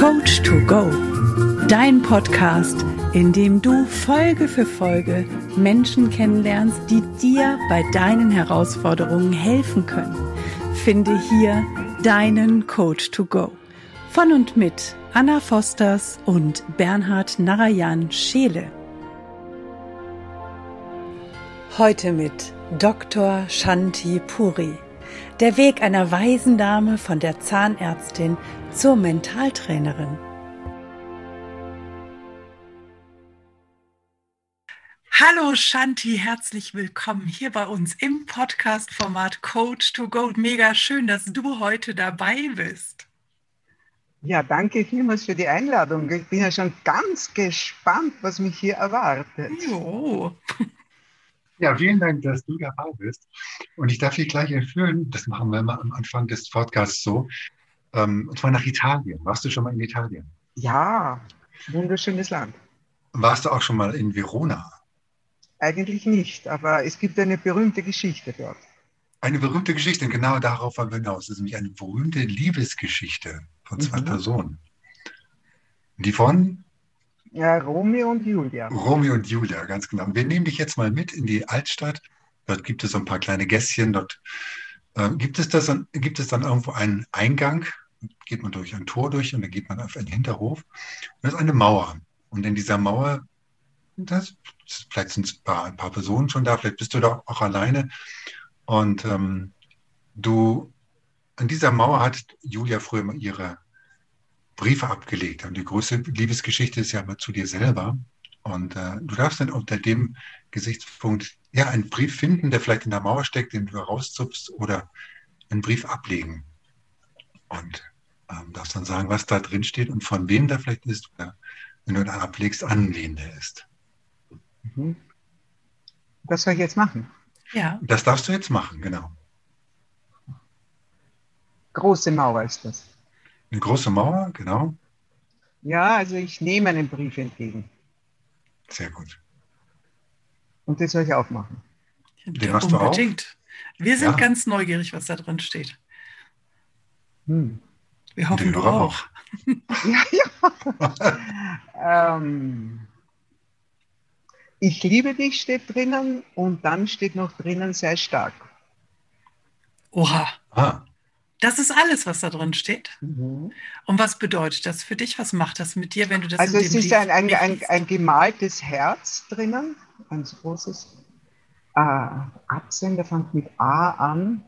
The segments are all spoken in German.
Coach to Go, dein Podcast, in dem du Folge für Folge Menschen kennenlernst, die dir bei deinen Herausforderungen helfen können. Finde hier deinen Coach to Go. Von und mit Anna Fosters und Bernhard Narayan Scheele. Heute mit Dr. Shanti Puri. Der Weg einer weisen Dame von der Zahnärztin zur Mentaltrainerin. Hallo Shanti, herzlich willkommen hier bei uns im Podcast-Format Coach to Go. Mega schön, dass du heute dabei bist. Ja, danke vielmals für die Einladung. Ich bin ja schon ganz gespannt, was mich hier erwartet. Jo. Ja, vielen Dank, dass du dabei bist. Und ich darf dich gleich entführen, das machen wir immer am Anfang des Podcasts so, ähm, und zwar nach Italien. Warst du schon mal in Italien? Ja, wunderschönes Land. Warst du auch schon mal in Verona? Eigentlich nicht, aber es gibt eine berühmte Geschichte dort. Eine berühmte Geschichte, und genau darauf wollen wir hinaus. Das ist nämlich eine berühmte Liebesgeschichte von zwei mhm. Personen. Die von? Ja, Romeo und Julia. Romeo und Julia, ganz genau. Wir nehmen dich jetzt mal mit in die Altstadt. Dort gibt es so ein paar kleine Gässchen. Dort äh, gibt, es das, gibt es dann irgendwo einen Eingang. Geht man durch ein Tor durch und dann geht man auf einen Hinterhof. Und das ist eine Mauer. Und in dieser Mauer, das, vielleicht sind ein paar, ein paar Personen schon da, vielleicht bist du da auch alleine. Und ähm, du, an dieser Mauer hat Julia früher mal ihre Briefe abgelegt. Und die größte Liebesgeschichte ist ja immer zu dir selber. Und äh, du darfst dann unter dem Gesichtspunkt ja einen Brief finden, der vielleicht in der Mauer steckt, den du rauszupfst, oder einen Brief ablegen. Und ähm, darfst dann sagen, was da drin steht und von wem der vielleicht ist, oder wenn du ihn ablegst, an wen der ist. Mhm. Das soll ich jetzt machen? Ja. Das darfst du jetzt machen, genau. Große Mauer ist das. Eine große Mauer, genau. Ja, also ich nehme einen Brief entgegen. Sehr gut. Und den soll ich aufmachen. Den hast Unbedingt. Du auch? Wir sind ja. ganz neugierig, was da drin steht. Hm. Wir hoffen, du auch. ja, ja. ähm, ich liebe dich steht drinnen und dann steht noch drinnen, sei stark. Oha. Ah. Das ist alles, was da drin steht. Mhm. Und was bedeutet das für dich? Was macht das mit dir, wenn du das Also es ist ein, ein, ein, ein, gemaltes Herz drinnen, ein großes äh, Absender fängt mit A an.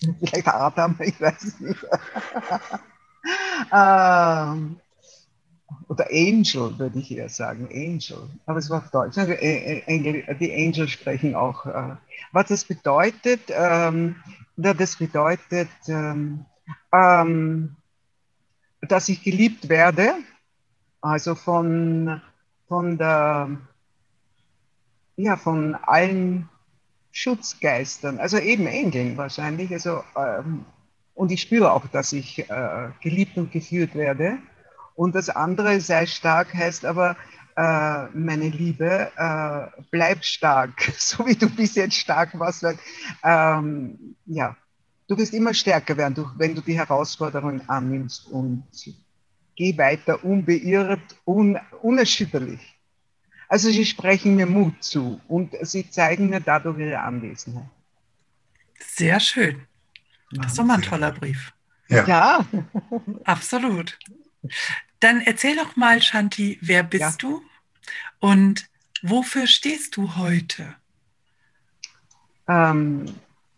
Vielleicht Adam, ich weiß es nicht. Ähm, oder Angel, würde ich eher sagen, Angel. Aber es war auf Deutsch. Also, äh, äh, die Angel sprechen auch. Äh, was das bedeutet, ähm, das bedeutet, ähm, ähm, dass ich geliebt werde, also von, von, der, ja, von allen Schutzgeistern, also eben Engeln wahrscheinlich. Also, ähm, und ich spüre auch, dass ich äh, geliebt und geführt werde. Und das andere, sei stark, heißt aber, äh, meine Liebe, äh, bleib stark, so wie du bis jetzt stark warst. Weil, ähm, ja, du wirst immer stärker werden, wenn du die Herausforderungen annimmst und geh weiter unbeirrt, un, unerschütterlich. Also sie sprechen mir Mut zu und sie zeigen mir dadurch ihre Anwesenheit. Sehr schön. Das ist doch mal ein toller Brief. Ja. ja. Absolut. Dann erzähl doch mal, Shanti, wer bist ja. du und wofür stehst du heute? Ähm,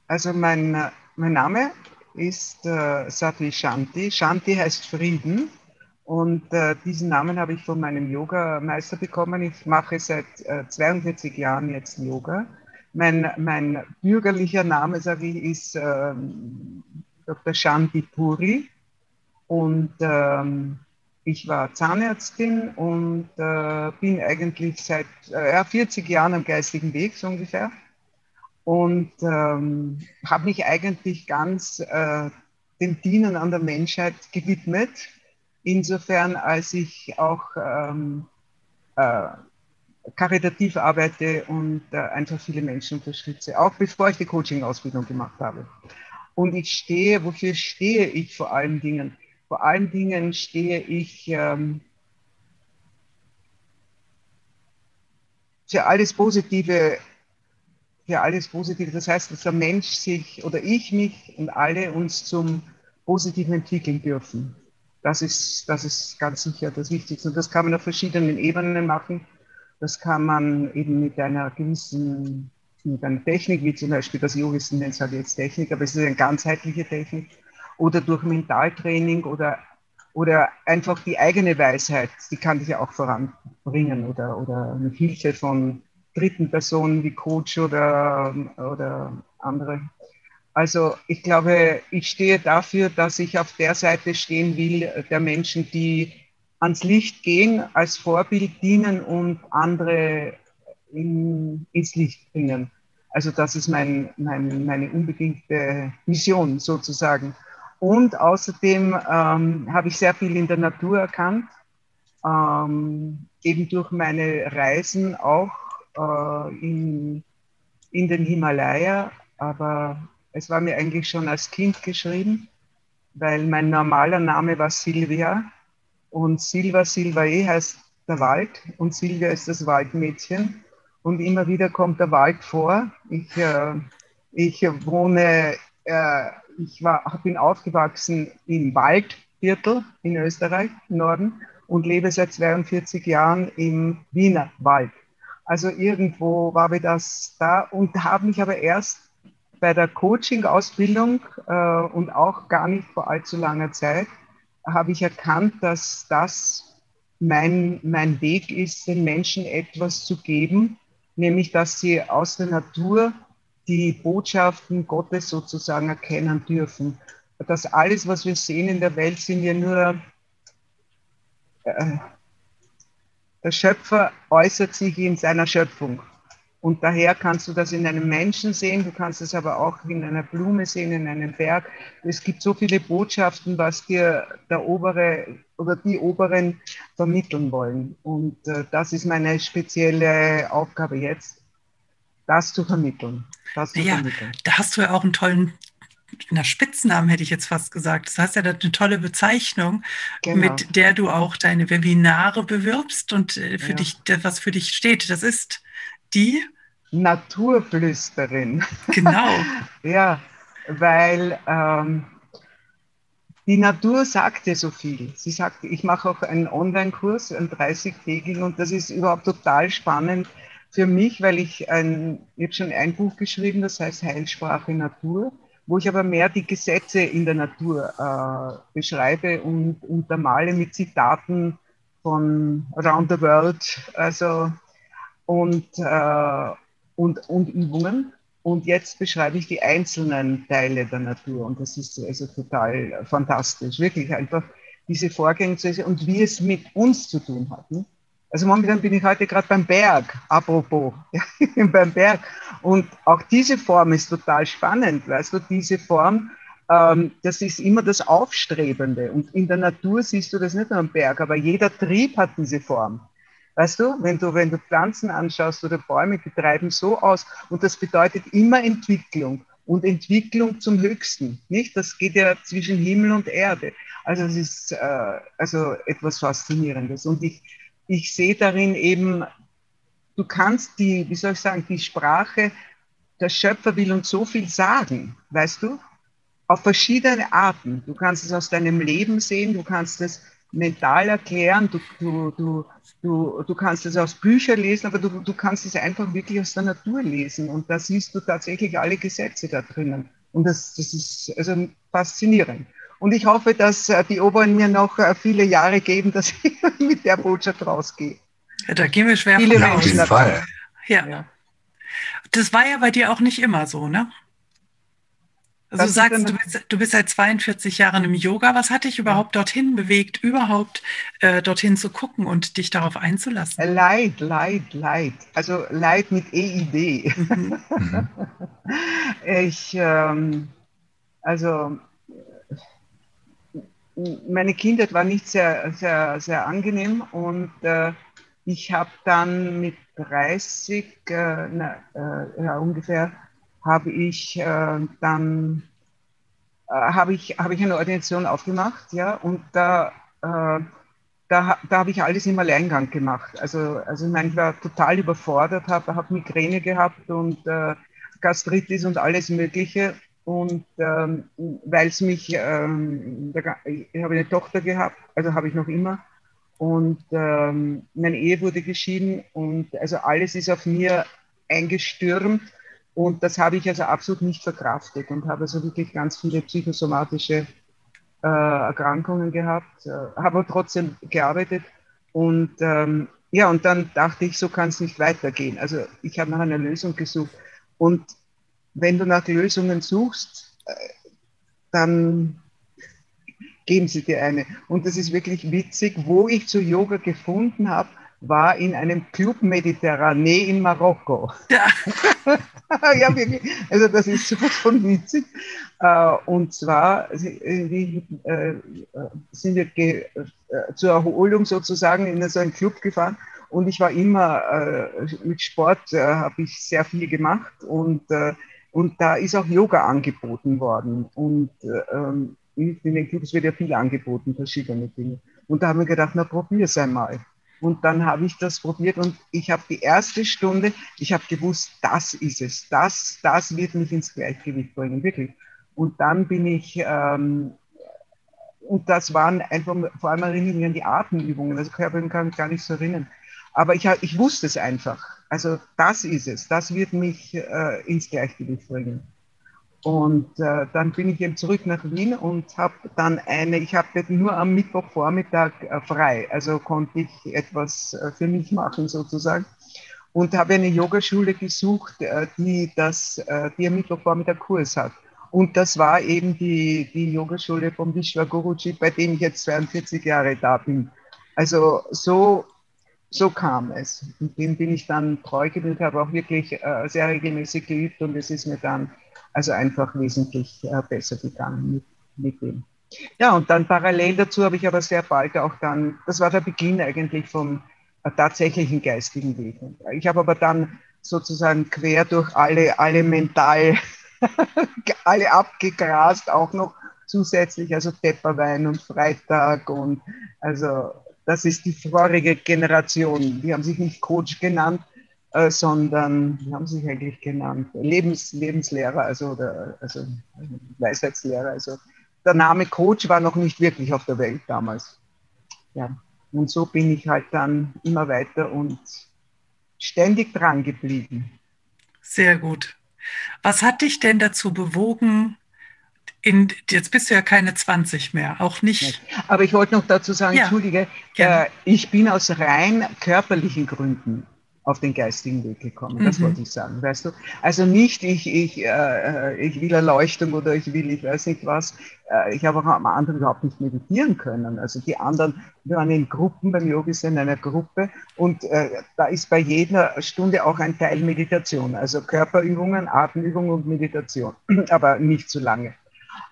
also mein, mein Name ist äh, Sati Shanti. Shanti heißt Frieden. Und äh, diesen Namen habe ich von meinem Yoga-Meister bekommen. Ich mache seit äh, 42 Jahren jetzt Yoga. Mein, mein bürgerlicher Name, sage ich, ist ähm, Dr. Shanti Puri. Und ähm, ich war Zahnärztin und äh, bin eigentlich seit äh, 40 Jahren am geistigen Weg, so ungefähr. Und ähm, habe mich eigentlich ganz äh, dem Dienen an der Menschheit gewidmet. Insofern, als ich auch ähm, äh, karitativ arbeite und äh, einfach viele Menschen unterstütze, auch bevor ich die Coaching-Ausbildung gemacht habe. Und ich stehe, wofür stehe ich vor allen Dingen? vor allen Dingen stehe ich ähm, für alles Positive, für alles Positive. Das heißt, dass der Mensch sich oder ich mich und alle uns zum Positiven entwickeln dürfen. Das ist, das ist ganz sicher das Wichtigste. Und das kann man auf verschiedenen Ebenen machen. Das kann man eben mit einer gewissen mit einer Technik, wie zum Beispiel das Yogisten nennt es halt jetzt Technik, aber es ist eine ganzheitliche Technik, oder durch Mentaltraining oder, oder einfach die eigene Weisheit, die kann dich ja auch voranbringen oder, oder mit Hilfe von dritten Personen wie Coach oder, oder andere. Also ich glaube, ich stehe dafür, dass ich auf der Seite stehen will der Menschen, die ans Licht gehen, als Vorbild dienen und andere in, ins Licht bringen. Also das ist mein, mein, meine unbedingte Mission sozusagen. Und außerdem ähm, habe ich sehr viel in der Natur erkannt, ähm, eben durch meine Reisen auch äh, in, in den Himalaya. Aber es war mir eigentlich schon als Kind geschrieben, weil mein normaler Name war Silvia und Silva Silvae heißt der Wald und Silvia ist das Waldmädchen. Und immer wieder kommt der Wald vor. Ich, äh, ich wohne äh, ich war, bin aufgewachsen im Waldviertel in Österreich, im Norden, und lebe seit 42 Jahren im Wiener Wald. Also irgendwo war mir das da und habe mich aber erst bei der Coaching-Ausbildung äh, und auch gar nicht vor allzu langer Zeit, habe ich erkannt, dass das mein, mein Weg ist, den Menschen etwas zu geben, nämlich dass sie aus der Natur die Botschaften Gottes sozusagen erkennen dürfen. Das alles, was wir sehen in der Welt, sind ja nur, äh, der Schöpfer äußert sich in seiner Schöpfung. Und daher kannst du das in einem Menschen sehen, du kannst es aber auch in einer Blume sehen, in einem Berg. Es gibt so viele Botschaften, was dir der obere oder die Oberen vermitteln wollen. Und äh, das ist meine spezielle Aufgabe jetzt, das zu vermitteln. Das zu ja, vermitteln. da hast du ja auch einen tollen na, Spitznamen hätte ich jetzt fast gesagt. Das heißt ja, eine tolle Bezeichnung, genau. mit der du auch deine Webinare bewirbst und äh, für ja. dich, was für dich steht. Das ist die Naturflüsterin. Genau. ja, weil ähm, die Natur sagt dir so viel. Sie sagt, ich mache auch einen Online-Kurs, einen 30-tägigen, und das ist überhaupt total spannend, für mich, weil ich ein, ich habe schon ein Buch geschrieben, das heißt Heilsprache Natur, wo ich aber mehr die Gesetze in der Natur äh, beschreibe und untermale mit Zitaten von Around the World, also und, äh, und, und Übungen. Und jetzt beschreibe ich die einzelnen Teile der Natur und das ist also total fantastisch, wirklich einfach diese Vorgänge zu sehen und wie es mit uns zu tun hat. Ne? Also momentan bin ich heute gerade beim Berg, apropos, beim Berg. Und auch diese Form ist total spannend, weißt du, diese Form, ähm, das ist immer das Aufstrebende. Und in der Natur siehst du das nicht nur am Berg, aber jeder Trieb hat diese Form. Weißt du, wenn du, wenn du Pflanzen anschaust oder Bäume, die treiben so aus. Und das bedeutet immer Entwicklung und Entwicklung zum Höchsten. Nicht? Das geht ja zwischen Himmel und Erde. Also es ist äh, also etwas Faszinierendes. Und ich, ich sehe darin eben, du kannst die, wie soll ich sagen, die Sprache, der Schöpfer will uns so viel sagen, weißt du? Auf verschiedene Arten. Du kannst es aus deinem Leben sehen, du kannst es mental erklären, du, du, du, du, du kannst es aus Büchern lesen, aber du, du kannst es einfach wirklich aus der Natur lesen. Und da siehst du tatsächlich alle Gesetze da drinnen. Und das, das ist also faszinierend. Und ich hoffe, dass äh, die Oberen mir noch äh, viele Jahre geben, dass ich mit der Botschaft rausgehe. Ja, da gehen wir schwer viele von aus. Auf jeden Fall. Ja. ja. Das war ja bei dir auch nicht immer so, ne? Also du sagst, du bist, du bist, seit 42 Jahren im Yoga. Was hat dich überhaupt dorthin bewegt, überhaupt äh, dorthin zu gucken und dich darauf einzulassen? Leid, Leid, Leid. Also Leid mit EID. Mhm. ich, ähm, also meine Kindheit war nicht sehr, sehr, sehr angenehm und äh, ich habe dann mit 30, äh, na, äh, ja, ungefähr, habe ich äh, dann äh, habe ich, hab ich eine Ordination aufgemacht, ja, und da, äh, da, da habe ich alles im Alleingang gemacht. Also, also ich meine, ich war total überfordert, habe hab Migräne gehabt und äh, Gastritis und alles Mögliche. Und ähm, weil es mich, ähm, da, ich habe eine Tochter gehabt, also habe ich noch immer. Und ähm, meine Ehe wurde geschieden und also alles ist auf mir eingestürmt. Und das habe ich also absolut nicht verkraftet und habe also wirklich ganz viele psychosomatische äh, Erkrankungen gehabt, äh, habe aber trotzdem gearbeitet. Und ähm, ja, und dann dachte ich, so kann es nicht weitergehen. Also ich habe nach einer Lösung gesucht. Und wenn du nach Lösungen suchst, äh, dann geben sie dir eine. Und das ist wirklich witzig. Wo ich zu Yoga gefunden habe, war in einem Club Mediterranee in Marokko. Ja. ja, wirklich. Also das ist von witzig. Äh, und zwar äh, sind wir zur Erholung sozusagen in so einen Club gefahren. Und ich war immer mit Sport, habe ich sehr viel gemacht und und da ist auch Yoga angeboten worden. Und ähm, in den Clubs wird ja viel angeboten, verschiedene Dinge. Und da haben wir gedacht, na probier es einmal. Und dann habe ich das probiert und ich habe die erste Stunde, ich habe gewusst, das ist es, das, das wird mich ins Gleichgewicht bringen, wirklich. Und dann bin ich, ähm, und das waren einfach vor allem erinnern an die Atemübungen, also Körper kann ich gar nicht so erinnern. Aber ich, ich wusste es einfach. Also das ist es, das wird mich äh, ins Gleichgewicht bringen. Und äh, dann bin ich eben zurück nach Wien und habe dann eine, ich habe nur am Mittwochvormittag äh, frei, also konnte ich etwas äh, für mich machen sozusagen. Und habe eine Yogaschule gesucht, äh, die, das, äh, die am Mittwochvormittag Kurs hat. Und das war eben die, die Yogaschule vom Vishwa Guruji, bei dem ich jetzt 42 Jahre da bin. Also so, so kam es. Und dem bin ich dann treu geblieben, habe auch wirklich äh, sehr regelmäßig geübt und es ist mir dann also einfach wesentlich äh, besser gegangen mit, mit dem. Ja, und dann parallel dazu habe ich aber sehr bald auch dann, das war der Beginn eigentlich vom äh, tatsächlichen geistigen Weg. Ich habe aber dann sozusagen quer durch alle, alle mental, alle abgegrast, auch noch zusätzlich, also Tepperwein und Freitag und also das ist die vorige Generation. Die haben sich nicht Coach genannt, äh, sondern, wie haben sie sich eigentlich genannt? Lebens, Lebenslehrer, also, oder, also Weisheitslehrer. Also der Name Coach war noch nicht wirklich auf der Welt damals. Ja. Und so bin ich halt dann immer weiter und ständig dran geblieben. Sehr gut. Was hat dich denn dazu bewogen, in, jetzt bist du ja keine 20 mehr, auch nicht. Aber ich wollte noch dazu sagen, ja. Entschuldige, äh, ich bin aus rein körperlichen Gründen auf den geistigen Weg gekommen. Das mhm. wollte ich sagen, weißt du? Also nicht ich, ich, äh, ich will Erleuchtung oder ich will, ich weiß nicht was. Äh, ich habe auch am anderen überhaupt nicht meditieren können. Also die anderen, wir waren in Gruppen beim Yogis in einer Gruppe und äh, da ist bei jeder Stunde auch ein Teil Meditation. Also Körperübungen, Atemübungen und Meditation, aber nicht zu lange.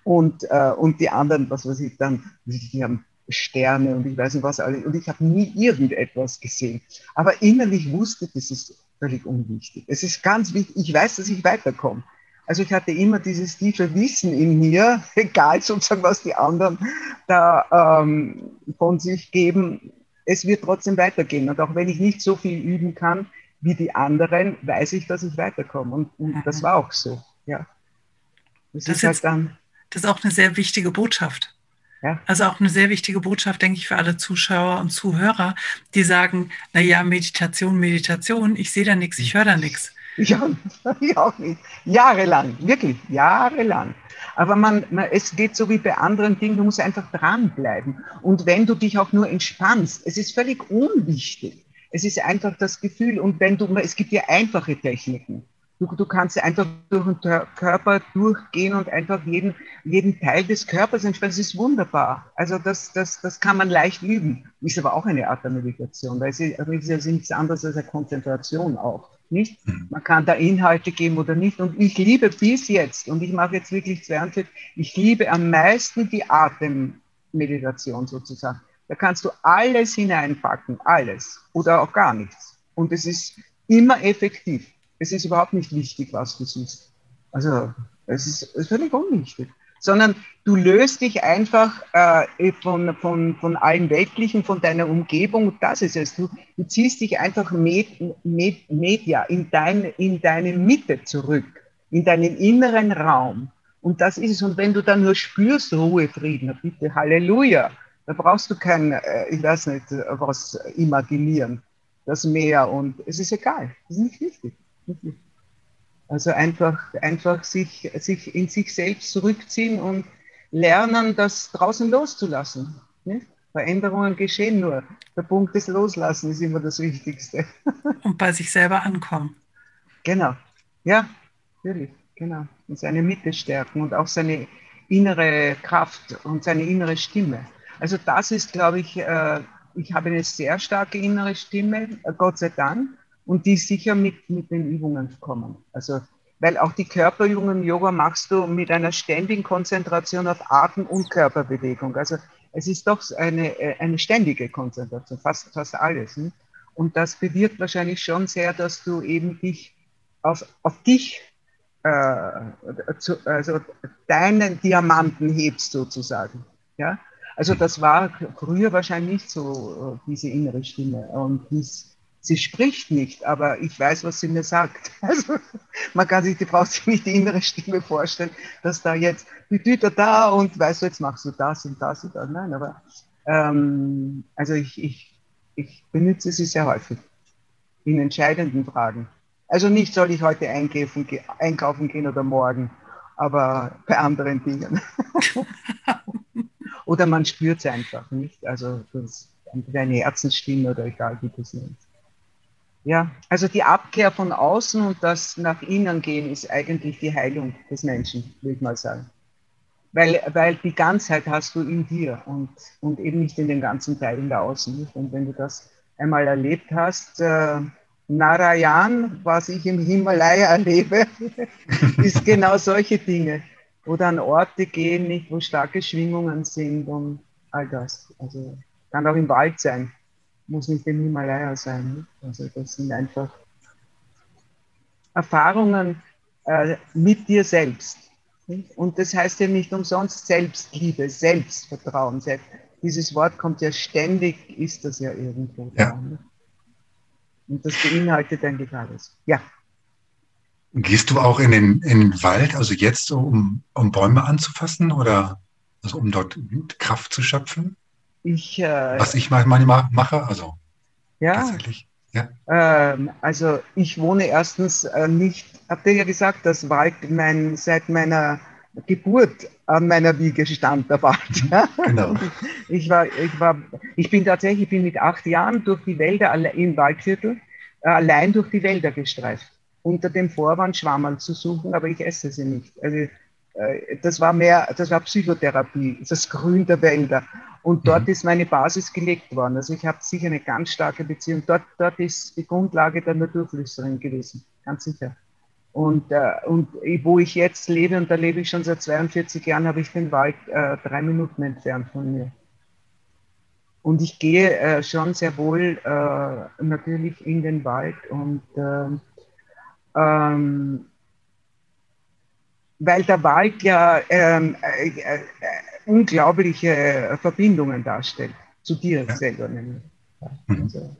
Und, äh, und die anderen, was weiß ich dann, die haben Sterne und ich weiß nicht was alles. Und ich habe nie irgendetwas gesehen. Aber innerlich wusste, das ist völlig unwichtig. Es ist ganz wichtig. Ich weiß, dass ich weiterkomme. Also ich hatte immer dieses tiefe Wissen in mir, egal sozusagen, was die anderen da ähm, von sich geben. Es wird trotzdem weitergehen. Und auch wenn ich nicht so viel üben kann wie die anderen, weiß ich, dass ich weiterkomme. Und, und das war auch so. Ja. Das, das ist halt dann. Das ist auch eine sehr wichtige Botschaft. Ja. Also auch eine sehr wichtige Botschaft, denke ich, für alle Zuschauer und Zuhörer, die sagen, na ja, Meditation, Meditation, ich sehe da nichts, ich höre da nichts. Ja, ich auch nicht. Jahrelang, wirklich, jahrelang. Aber man, man, es geht so wie bei anderen Dingen, du musst einfach dranbleiben. Und wenn du dich auch nur entspannst, es ist völlig unwichtig. Es ist einfach das Gefühl. Und wenn du, es gibt ja einfache Techniken. Du, du kannst einfach durch den Körper durchgehen und einfach jeden, jeden Teil des Körpers entspannen. Das ist wunderbar. Also das, das, das kann man leicht üben. Ist aber auch eine Art der Meditation, weil es ist ja nichts anderes als eine Konzentration auch. Nicht? Mhm. Man kann da Inhalte geben oder nicht. Und ich liebe bis jetzt, und ich mache jetzt wirklich 42, ich liebe am meisten die Atemmeditation sozusagen. Da kannst du alles hineinpacken, alles oder auch gar nichts. Und es ist immer effektiv. Es ist überhaupt nicht wichtig, was du siehst. Also es ist, es ist völlig unwichtig. sondern du löst dich einfach äh, von, von, von allem Weltlichen, von deiner Umgebung. Das ist es. Du, du ziehst dich einfach med, med, media in, dein, in deine Mitte zurück, in deinen inneren Raum. Und das ist es. Und wenn du dann nur spürst, Ruhe, Frieden, bitte, Halleluja, da brauchst du kein, äh, ich weiß nicht, was imaginieren, das Meer. Und es ist egal. Das ist nicht wichtig. Also einfach, einfach sich, sich in sich selbst zurückziehen und lernen, das draußen loszulassen. Nicht? Veränderungen geschehen nur. Der Punkt des Loslassen ist immer das Wichtigste. Und bei sich selber ankommen. Genau. Ja, natürlich. Genau. Und seine Mitte stärken und auch seine innere Kraft und seine innere Stimme. Also das ist, glaube ich, äh, ich habe eine sehr starke innere Stimme, äh, Gott sei Dank und die sicher mit, mit den Übungen kommen. Also, weil auch die Körperübungen im Yoga machst du mit einer ständigen Konzentration auf Atem und Körperbewegung. Also es ist doch eine, äh, eine ständige Konzentration, fast, fast alles. Ne? Und das bewirkt wahrscheinlich schon sehr, dass du eben dich auf, auf dich, äh, zu, also deinen Diamanten hebst sozusagen. Ja? Also das war früher wahrscheinlich nicht so, äh, diese innere Stimme. Und dies, sie spricht nicht, aber ich weiß, was sie mir sagt. Also man kann sich, die braucht sich nicht die innere Stimme vorstellen, dass da jetzt die Tüte da und weißt du, jetzt machst du das und das und das. Nein, aber ähm, also ich, ich, ich benutze sie sehr häufig in entscheidenden Fragen. Also nicht soll ich heute einkaufen, einkaufen gehen oder morgen, aber bei anderen Dingen. oder man spürt es einfach nicht. Also das, eine Herzensstimme oder egal wie du es nennst. Ja, also die Abkehr von außen und das nach innen gehen ist eigentlich die Heilung des Menschen, würde ich mal sagen. Weil, weil die Ganzheit hast du in dir und, und eben nicht in den ganzen Teilen da außen. Und wenn du das einmal erlebt hast, äh, Narayan, was ich im Himalaya erlebe, ist genau solche Dinge. Oder an Orte gehen, nicht, wo starke Schwingungen sind und all das. Also kann auch im Wald sein muss nicht im Himalaya sein. Also das sind einfach Erfahrungen äh, mit dir selbst. Und das heißt ja nicht umsonst Selbstliebe, Selbstvertrauen. Selbst. Dieses Wort kommt ja ständig, ist das ja irgendwo. Ja. Da, ne? Und das beinhaltet eigentlich alles. Ja. Gehst du auch in den, in den Wald, also jetzt, um, um Bäume anzufassen oder also um dort Kraft zu schöpfen? Ich, äh, Was ich manchmal mache, also ja, tatsächlich. Ja. Ähm, also ich wohne erstens äh, nicht, habt ihr ja gesagt, das Wald mein, seit meiner Geburt an meiner Wiege stand der Wald. Ja? Genau. Ich, war, ich, war, ich bin tatsächlich, ich bin mit acht Jahren durch die Wälder im Waldviertel äh, allein durch die Wälder gestreift, unter dem Vorwand Schwammerl zu suchen, aber ich esse sie nicht. Also äh, das war mehr, das war Psychotherapie, das Grün der Wälder. Und dort mhm. ist meine Basis gelegt worden. Also ich habe sicher eine ganz starke Beziehung. Dort, dort ist die Grundlage der Naturflüsterin gewesen, ganz sicher. Und, äh, und wo ich jetzt lebe, und da lebe ich schon seit 42 Jahren, habe ich den Wald äh, drei Minuten entfernt von mir. Und ich gehe äh, schon sehr wohl äh, natürlich in den Wald und ähm, ähm, weil der Wald ja ähm, äh, äh, unglaubliche Verbindungen darstellt, zu dir ja. selber nämlich. Mhm. Also,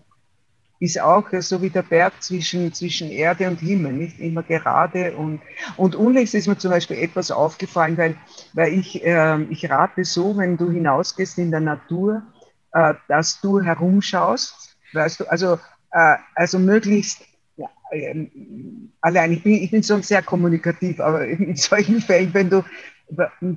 ist auch so wie der Berg zwischen, zwischen Erde und Himmel, nicht immer gerade. Und, und unlängst ist mir zum Beispiel etwas aufgefallen, weil, weil ich, äh, ich rate so, wenn du hinausgehst in der Natur, äh, dass du herumschaust, weißt du, also, äh, also möglichst ähm, allein, ich bin, ich bin schon sehr kommunikativ, aber in solchen Fällen, wenn du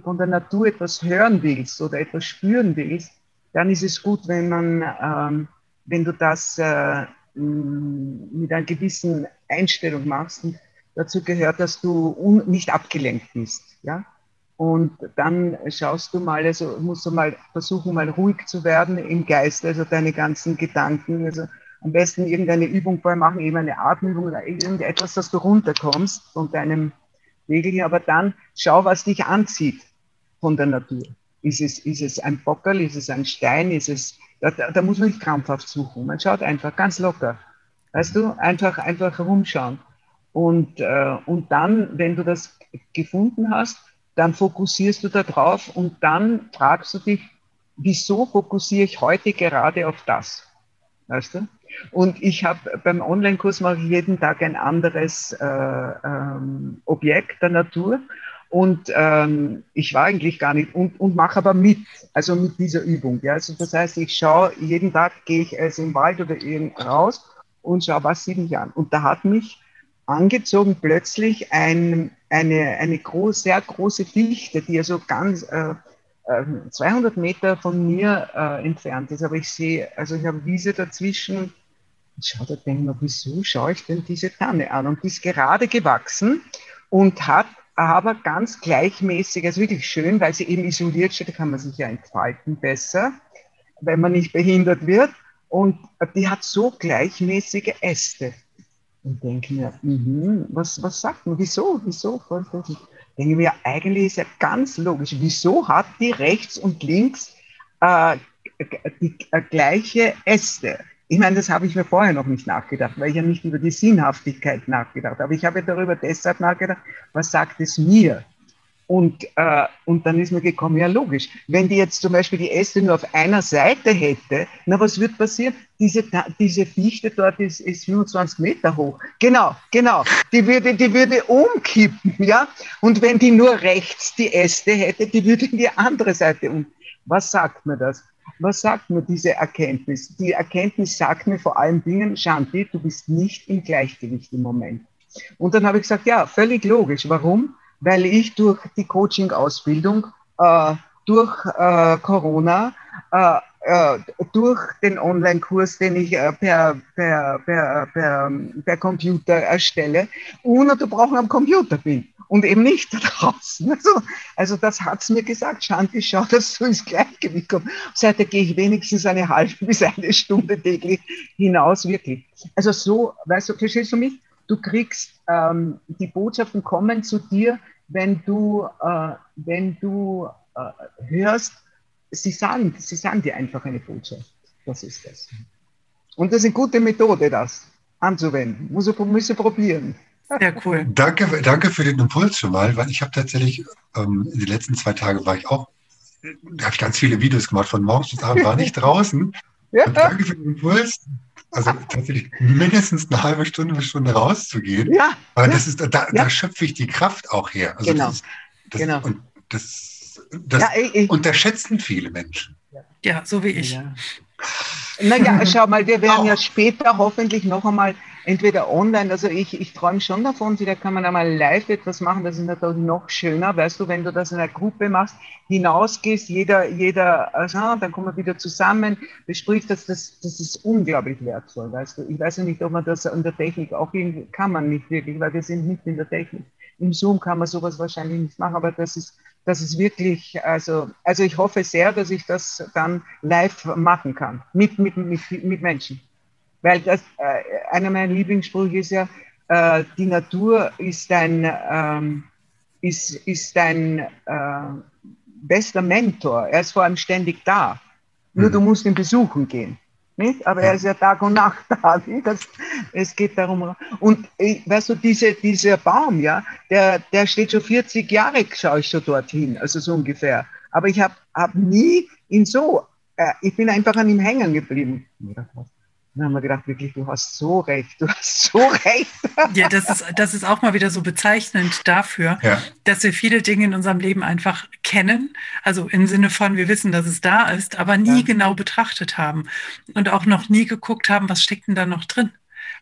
von der Natur etwas hören willst oder etwas spüren willst, dann ist es gut, wenn man, ähm, wenn du das äh, mit einer gewissen Einstellung machst. Und dazu gehört, dass du nicht abgelenkt bist, ja. Und dann schaust du mal, also musst du mal versuchen, mal ruhig zu werden im Geist, also deine ganzen Gedanken, also am besten irgendeine Übung vorher machen, eben eine Atemübung oder irgendetwas, dass du runterkommst von deinem Wegel. Aber dann schau, was dich anzieht von der Natur. Ist es, ist es ein Bockerl, ist es ein Stein, ist es, da, da muss man nicht krampfhaft suchen. Man schaut einfach ganz locker. Weißt du, einfach, einfach rumschauen. Und, äh, und dann, wenn du das gefunden hast, dann fokussierst du da drauf und dann fragst du dich, wieso fokussiere ich heute gerade auf das? Weißt du? Und ich habe beim Online-Kurs mache ich jeden Tag ein anderes äh, ähm, Objekt der Natur. Und ähm, ich war eigentlich gar nicht und, und mache aber mit, also mit dieser Übung. Ja? Also das heißt, ich schaue, jeden Tag gehe ich also im Wald oder irgend raus und schaue, was sieht mich an. Und da hat mich angezogen plötzlich ein, eine, eine groß, sehr große Fichte, die also ganz äh, 200 ähm, Meter von mir äh, entfernt ist. Aber ich sehe, also ich habe Wiese dazwischen. Ich schaue da, denke mir, wieso schaue ich denn diese Tanne an? Und die ist gerade gewachsen und hat aber ganz gleichmäßig, also wirklich schön, weil sie eben isoliert steht, da kann man sich ja entfalten besser, wenn man nicht behindert wird. Und die hat so gleichmäßige Äste. Und denke mir, mh, was, was sagt man, wieso, wieso? Denke mir, eigentlich ist ja ganz logisch, wieso hat die rechts und links äh, die äh, gleiche Äste? Ich meine, das habe ich mir vorher noch nicht nachgedacht, weil ich ja nicht über die Sinnhaftigkeit nachgedacht habe. Ich habe darüber deshalb nachgedacht, was sagt es mir? Und, äh, und dann ist mir gekommen, ja logisch, wenn die jetzt zum Beispiel die Äste nur auf einer Seite hätte, na was wird passieren? Diese, diese Fichte dort ist, ist 25 Meter hoch. Genau, genau. Die würde, die würde umkippen, ja. Und wenn die nur rechts die Äste hätte, die würde in die andere Seite um. Was sagt mir das? Was sagt mir diese Erkenntnis? Die Erkenntnis sagt mir vor allen Dingen, Shanti, du bist nicht im Gleichgewicht im Moment. Und dann habe ich gesagt, ja, völlig logisch. Warum? Weil ich durch die Coaching-Ausbildung, äh, durch äh, Corona, äh, durch den Online-Kurs, den ich äh, per, per, per, per, per Computer erstelle, ununterbrochen am Computer bin und eben nicht da draußen. Also, also das hat es mir gesagt, Shanti, schau, dass du ins Gleichgewicht kommst. Seitdem gehe ich wenigstens eine halbe bis eine Stunde täglich hinaus, wirklich. Also so, weißt du, verstehst du mich? Du kriegst, ähm, die Botschaften kommen zu dir, wenn du, äh, wenn du äh, hörst, sie sagen, sie sagen dir einfach eine Botschaft. Das ist das. Und das ist eine gute Methode, das anzuwenden. Muss du probieren. Sehr cool. Danke, danke für den Impuls schon mal, weil ich habe tatsächlich ähm, in den letzten zwei Tagen war ich auch, da habe ich ganz viele Videos gemacht, von morgens bis abends war nicht draußen. Ja. Und danke für den Impuls. Also tatsächlich mindestens eine halbe Stunde, eine Stunde rauszugehen. Ja. Aber das ist, da, ja. da schöpfe ich die Kraft auch her. Also genau. Das, das, genau. Und das, das ja, ich, ich, unterschätzen viele Menschen. Ja, so wie ich. Ja. Naja, schau mal, wir werden ja später hoffentlich noch einmal entweder online, also ich, ich träume schon davon, vielleicht kann man einmal live etwas machen, das ist natürlich noch schöner, weißt du, wenn du das in einer Gruppe machst, hinausgehst, jeder, jeder, also, dann kommen wir wieder zusammen, bespricht das, das, das ist unglaublich wertvoll, weißt du. Ich weiß ja nicht, ob man das in der Technik auch kann man nicht wirklich, weil wir sind nicht in der Technik. Im Zoom kann man sowas wahrscheinlich nicht machen, aber das ist, das ist wirklich, also, also ich hoffe sehr, dass ich das dann live machen kann, mit, mit, mit, mit Menschen. Weil das, äh, einer meiner Lieblingssprüche ist ja, äh, die Natur ist dein, ähm, ist, ist dein äh, bester Mentor. Er ist vor allem ständig da. Nur mhm. du musst ihn besuchen gehen. Nicht? Aber er ist ja Tag und Nacht da. Das, es geht darum. Und äh, weißt du, diese, dieser Baum, ja, der, der steht schon 40 Jahre, schaue ich schon dorthin, also so ungefähr. Aber ich habe hab nie ihn so, äh, ich bin einfach an ihm hängen geblieben. Dann haben wir gedacht, wirklich, du hast so recht, du hast so recht. Ja, das ist, das ist auch mal wieder so bezeichnend dafür, ja. dass wir viele Dinge in unserem Leben einfach kennen. Also im Sinne von, wir wissen, dass es da ist, aber nie ja. genau betrachtet haben und auch noch nie geguckt haben, was steckt denn da noch drin?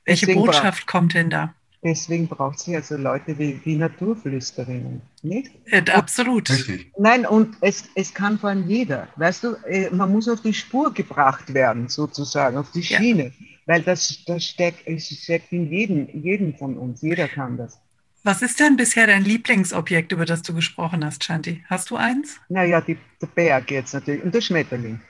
Welche Deswegen Botschaft kommt denn da? Deswegen braucht sie also Leute wie, wie Naturflüsterinnen, nicht? Ja, absolut. Richtig. Nein, und es, es kann vor allem jeder. Weißt du, äh, man muss auf die Spur gebracht werden, sozusagen, auf die Schiene. Ja. Weil das, das steckt, es steckt in jedem, jedem von uns. Jeder kann das. Was ist denn bisher dein Lieblingsobjekt, über das du gesprochen hast, Shanti? Hast du eins? Naja, die, der Berg jetzt natürlich und der Schmetterling.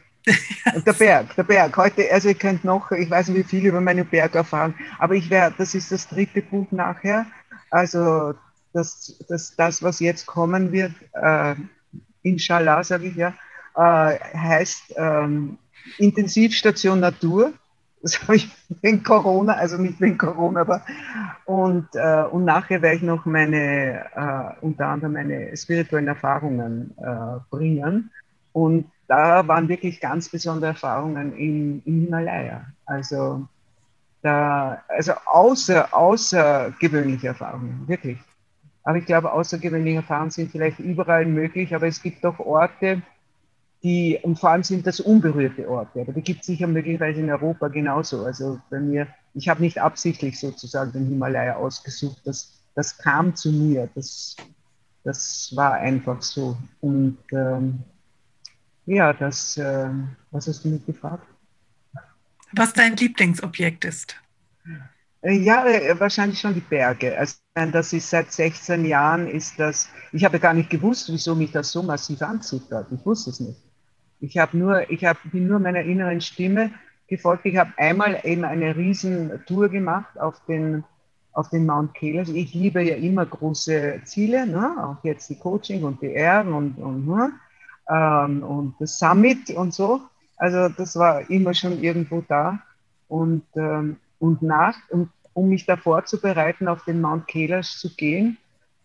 Und der Berg, der Berg. Heute, also ich könnte noch, ich weiß nicht wie viel über meine Berg erfahren, aber ich werde, das ist das dritte Buch nachher. Also das, das, das was jetzt kommen wird, äh, inshallah, sage ich ja, äh, heißt ähm, Intensivstation Natur. Das habe ich wegen Corona, also nicht wegen Corona, aber und, äh, und nachher werde ich noch meine, äh, unter anderem meine spirituellen Erfahrungen äh, bringen. Und da waren wirklich ganz besondere Erfahrungen im, im Himalaya. Also da, also außer, außergewöhnliche Erfahrungen, wirklich. Aber ich glaube, außergewöhnliche Erfahrungen sind vielleicht überall möglich, aber es gibt doch Orte, die, und vor allem sind das unberührte Orte, aber die gibt es sicher möglicherweise in Europa genauso. Also bei mir, ich habe nicht absichtlich sozusagen den Himalaya ausgesucht, das, das kam zu mir, das, das war einfach so. Und ähm, ja, das, äh, was hast du mich gefragt? Was dein Lieblingsobjekt ist? Äh, ja, äh, wahrscheinlich schon die Berge. Also das ist seit 16 Jahren ist das, ich habe gar nicht gewusst, wieso mich das so massiv anzieht dort. Ich wusste es nicht. Ich habe nur, ich habe, bin nur meiner inneren Stimme gefolgt. Ich habe einmal eben eine Riesentour gemacht auf den, auf den Mount Kailash. Ich liebe ja immer große Ziele, ne? auch jetzt die Coaching und die Erden und, und, ne? Ähm, und das Summit und so. Also das war immer schon irgendwo da. Und, ähm, und nach, um, um mich da vorzubereiten, auf den Mount Kailash zu gehen,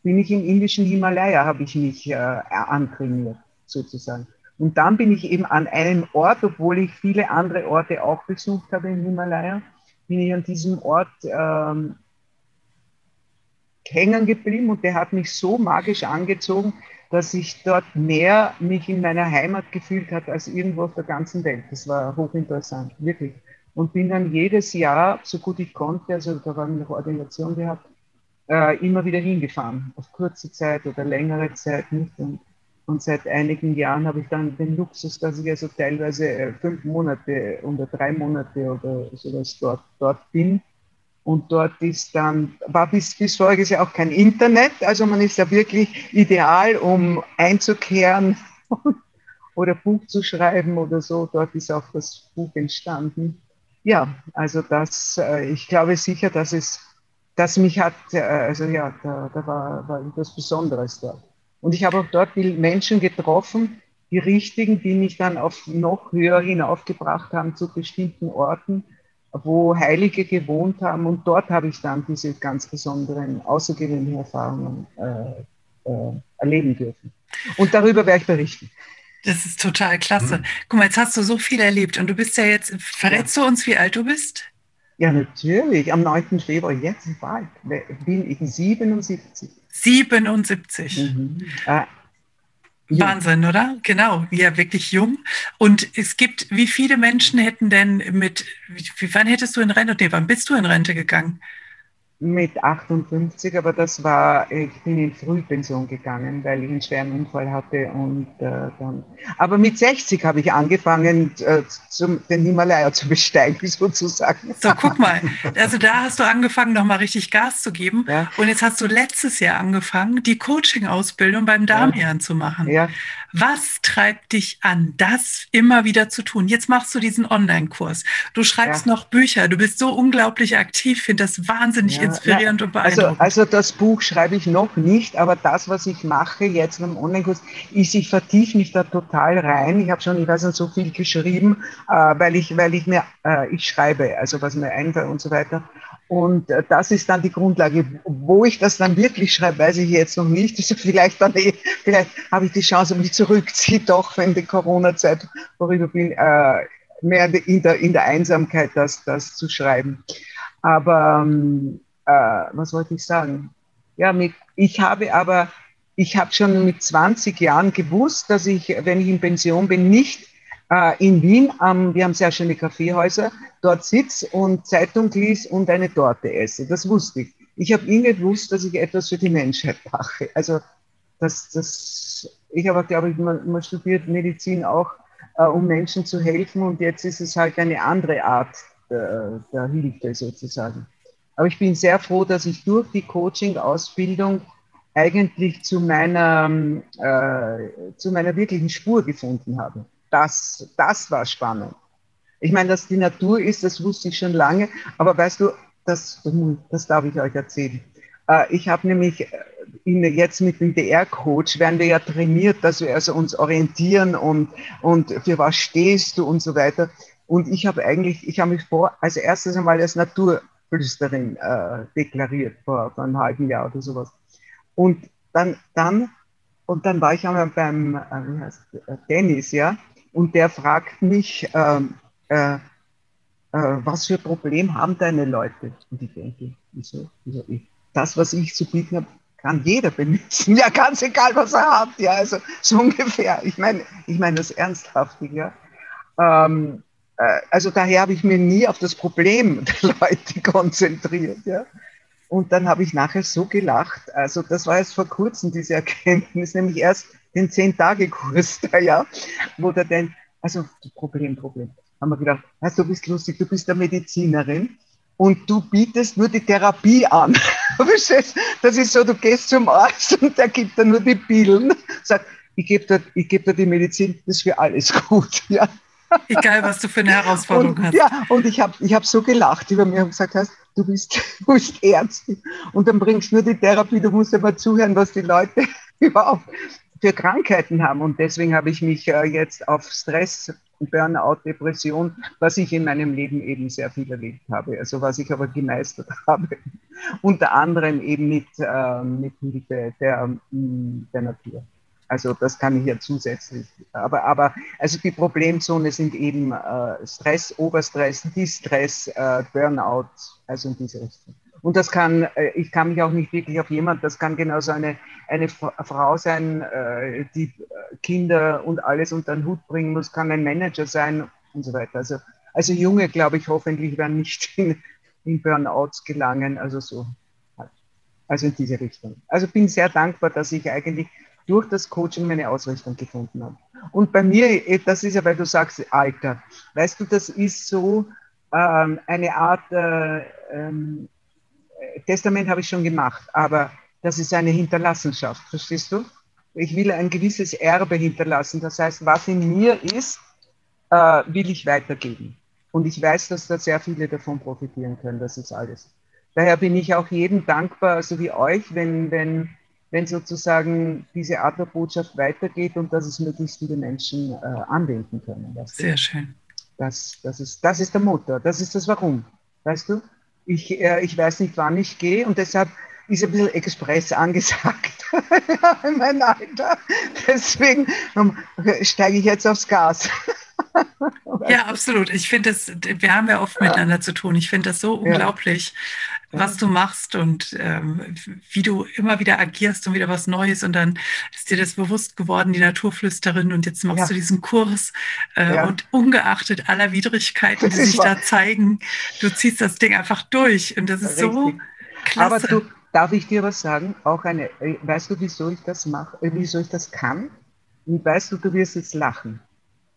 bin ich im indischen Himalaya, habe ich mich äh, antrainiert, sozusagen. Und dann bin ich eben an einem Ort, obwohl ich viele andere Orte auch besucht habe im Himalaya, bin ich an diesem Ort ähm, hängen geblieben und der hat mich so magisch angezogen, dass ich dort mehr mich in meiner Heimat gefühlt habe als irgendwo auf der ganzen Welt. Das war hochinteressant, wirklich. Und bin dann jedes Jahr, so gut ich konnte, also da war eine Ordination gehabt, äh, immer wieder hingefahren, auf kurze Zeit oder längere Zeit nicht. Und und seit einigen Jahren habe ich dann den Luxus, dass ich also teilweise äh, fünf Monate oder drei Monate oder sowas dort, dort bin. Und dort ist dann, war bis, bis voriges Jahr auch kein Internet. Also man ist ja wirklich ideal, um einzukehren oder Buch zu schreiben oder so. Dort ist auch das Buch entstanden. Ja, also das, äh, ich glaube sicher, dass es, dass mich hat, äh, also ja, da, da war, war etwas Besonderes dort. Und ich habe auch dort die Menschen getroffen, die richtigen, die mich dann auf noch höher hinaufgebracht haben zu bestimmten Orten, wo Heilige gewohnt haben. Und dort habe ich dann diese ganz besonderen, außergewöhnlichen Erfahrungen äh, äh, erleben dürfen. Und darüber werde ich berichten. Das ist total klasse. Mhm. Guck mal, jetzt hast du so viel erlebt und du bist ja jetzt, verrätst ja. du uns, wie alt du bist? Ja, natürlich. Am 9. Februar, jetzt bald, bin ich 77. 77. Mhm. Ah, Wahnsinn, oder? Genau, ja, wirklich jung. Und es gibt, wie viele Menschen hätten denn mit, wie, wann hättest du in Rente, nee, wann bist du in Rente gegangen? Mit 58, aber das war, ich bin in Frühpension gegangen, weil ich einen schweren Unfall hatte und äh, dann, aber mit 60 habe ich angefangen, äh, zum, den Himalaya zu besteigen, sozusagen. So, guck mal, also da hast du angefangen, nochmal richtig Gas zu geben ja. und jetzt hast du letztes Jahr angefangen, die Coaching-Ausbildung beim Damian ja. zu machen. Ja. Was treibt dich an, das immer wieder zu tun? Jetzt machst du diesen Online-Kurs. Du schreibst noch Bücher. Du bist so unglaublich aktiv. Finde das wahnsinnig ja, inspirierend na, und also, beeindruckend. Also, also das Buch schreibe ich noch nicht, aber das, was ich mache jetzt im Online-Kurs, ist, ich vertiefe mich da total rein. Ich habe schon, ich weiß nicht, so viel geschrieben, äh, weil ich, weil ich mir, äh, ich schreibe, also was mir einfällt und so weiter. Und äh, das ist dann die Grundlage. Wo ich das dann wirklich schreibe, weiß ich jetzt noch nicht. Also vielleicht dann eh, vielleicht habe ich die Chance, mich zurückziehe, doch, wenn die Corona-Zeit vorüber bin, mehr in der, in der Einsamkeit das, das zu schreiben. Aber ähm, äh, was wollte ich sagen? Ja, mit, ich habe aber, ich habe schon mit 20 Jahren gewusst, dass ich, wenn ich in Pension bin, nicht äh, in Wien, ähm, wir haben sehr schöne Kaffeehäuser, dort sitze und Zeitung lies und eine Torte esse. Das wusste ich. Ich habe nie gewusst, dass ich etwas für die Menschheit mache. Also das, das, ich habe, glaube ich, man, man studiert Medizin auch, äh, um Menschen zu helfen und jetzt ist es halt eine andere Art der, der Hilfe sozusagen. Aber ich bin sehr froh, dass ich durch die Coaching-Ausbildung eigentlich zu meiner, äh, zu meiner wirklichen Spur gefunden habe das, das war spannend. Ich meine, dass die Natur ist, das wusste ich schon lange, aber weißt du, das, das darf ich euch erzählen. Äh, ich habe nämlich äh, jetzt mit dem DR-Coach werden wir ja trainiert, dass wir also uns orientieren und, und für was stehst du und so weiter. Und ich habe eigentlich, ich habe mich vor, als erstes einmal als Naturflüsterin äh, deklariert vor, einem halben Jahr oder sowas. Und dann, dann, und dann war ich einmal beim, äh, heißt, äh, Dennis, ja, und der fragt mich, ähm, äh, äh, was für Problem haben deine Leute? Und ich denke, wieso? wieso ich? Das, was ich zu bieten habe, kann jeder benutzen. Ja, ganz egal, was er hat. Ja, also so ungefähr. Ich meine, ich meine das ernsthaft. Ja. Ähm, äh, also daher habe ich mir nie auf das Problem der Leute konzentriert. Ja. Und dann habe ich nachher so gelacht. Also das war jetzt vor kurzem diese Erkenntnis, nämlich erst den Zehn-Tage-Kurs da, ja, wo der denn, also Problem, Problem. Haben wir gedacht, also, du bist lustig, du bist eine Medizinerin und du bietest nur die Therapie an. das ist so, du gehst zum Arzt und der gibt dann nur die Pillen, sagt, ich gebe dir, geb dir die Medizin, das ist für alles gut. Ja. Egal, was du für eine Herausforderung und, hast. Ja, und ich habe ich hab so gelacht über mir und gesagt hast, du bist, du bist Ärztin und dann bringst du nur die Therapie, du musst aber zuhören, was die Leute überhaupt für Krankheiten haben. Und deswegen habe ich mich äh, jetzt auf Stress Burnout, Depression, was ich in meinem Leben eben sehr viel erlebt habe, also was ich aber gemeistert habe, unter anderem eben mit, äh, mit Hilfe der, mm, der Natur. Also das kann ich ja zusätzlich. Aber, aber also die Problemzone sind eben äh, Stress, Oberstress, Distress, äh, Burnout, also in diese Richtung. Und das kann, äh, ich kann mich auch nicht wirklich auf jemand, das kann genauso eine, eine Frau sein, äh, die äh, Kinder und alles unter den Hut bringen muss, kann ein Manager sein und so weiter. Also, also Junge, glaube ich, hoffentlich werden nicht in, in Burnouts gelangen, also so. Also in diese Richtung. Also bin sehr dankbar, dass ich eigentlich durch das Coaching meine Ausrichtung gefunden habe. Und bei mir, das ist ja, weil du sagst, Alter, weißt du, das ist so ähm, eine Art äh, ähm, Testament habe ich schon gemacht, aber das ist eine Hinterlassenschaft, verstehst du? Ich will ein gewisses Erbe hinterlassen. Das heißt, was in mir ist, äh, will ich weitergeben. Und ich weiß, dass da sehr viele davon profitieren können. Das ist alles. Daher bin ich auch jedem dankbar, so wie euch, wenn, wenn, wenn sozusagen diese Art der Botschaft weitergeht und dass es möglichst viele Menschen äh, anwenden können. Weißt du? Sehr schön. Das, das, ist, das ist der Motor, das ist das Warum. Weißt du? Ich, äh, ich weiß nicht, wann ich gehe und deshalb ist ein bisschen Express angesagt in meinem Alter. Deswegen ähm, steige ich jetzt aufs Gas. ja, absolut. Ich finde das, wir haben ja oft ja. miteinander zu tun. Ich finde das so unglaublich, ja. was du machst und ähm, wie du immer wieder agierst und wieder was Neues. Und dann ist dir das bewusst geworden, die Naturflüsterin. Und jetzt machst ja. du diesen Kurs. Äh, und ungeachtet aller Widrigkeiten, die sich da zeigen, du ziehst das Ding einfach durch. Und das ist Richtig. so klasse. Aber du, darf ich dir was sagen? Auch eine, äh, weißt du, wieso ich das mache, äh, wieso ich das kann? Und weißt du, du wirst jetzt lachen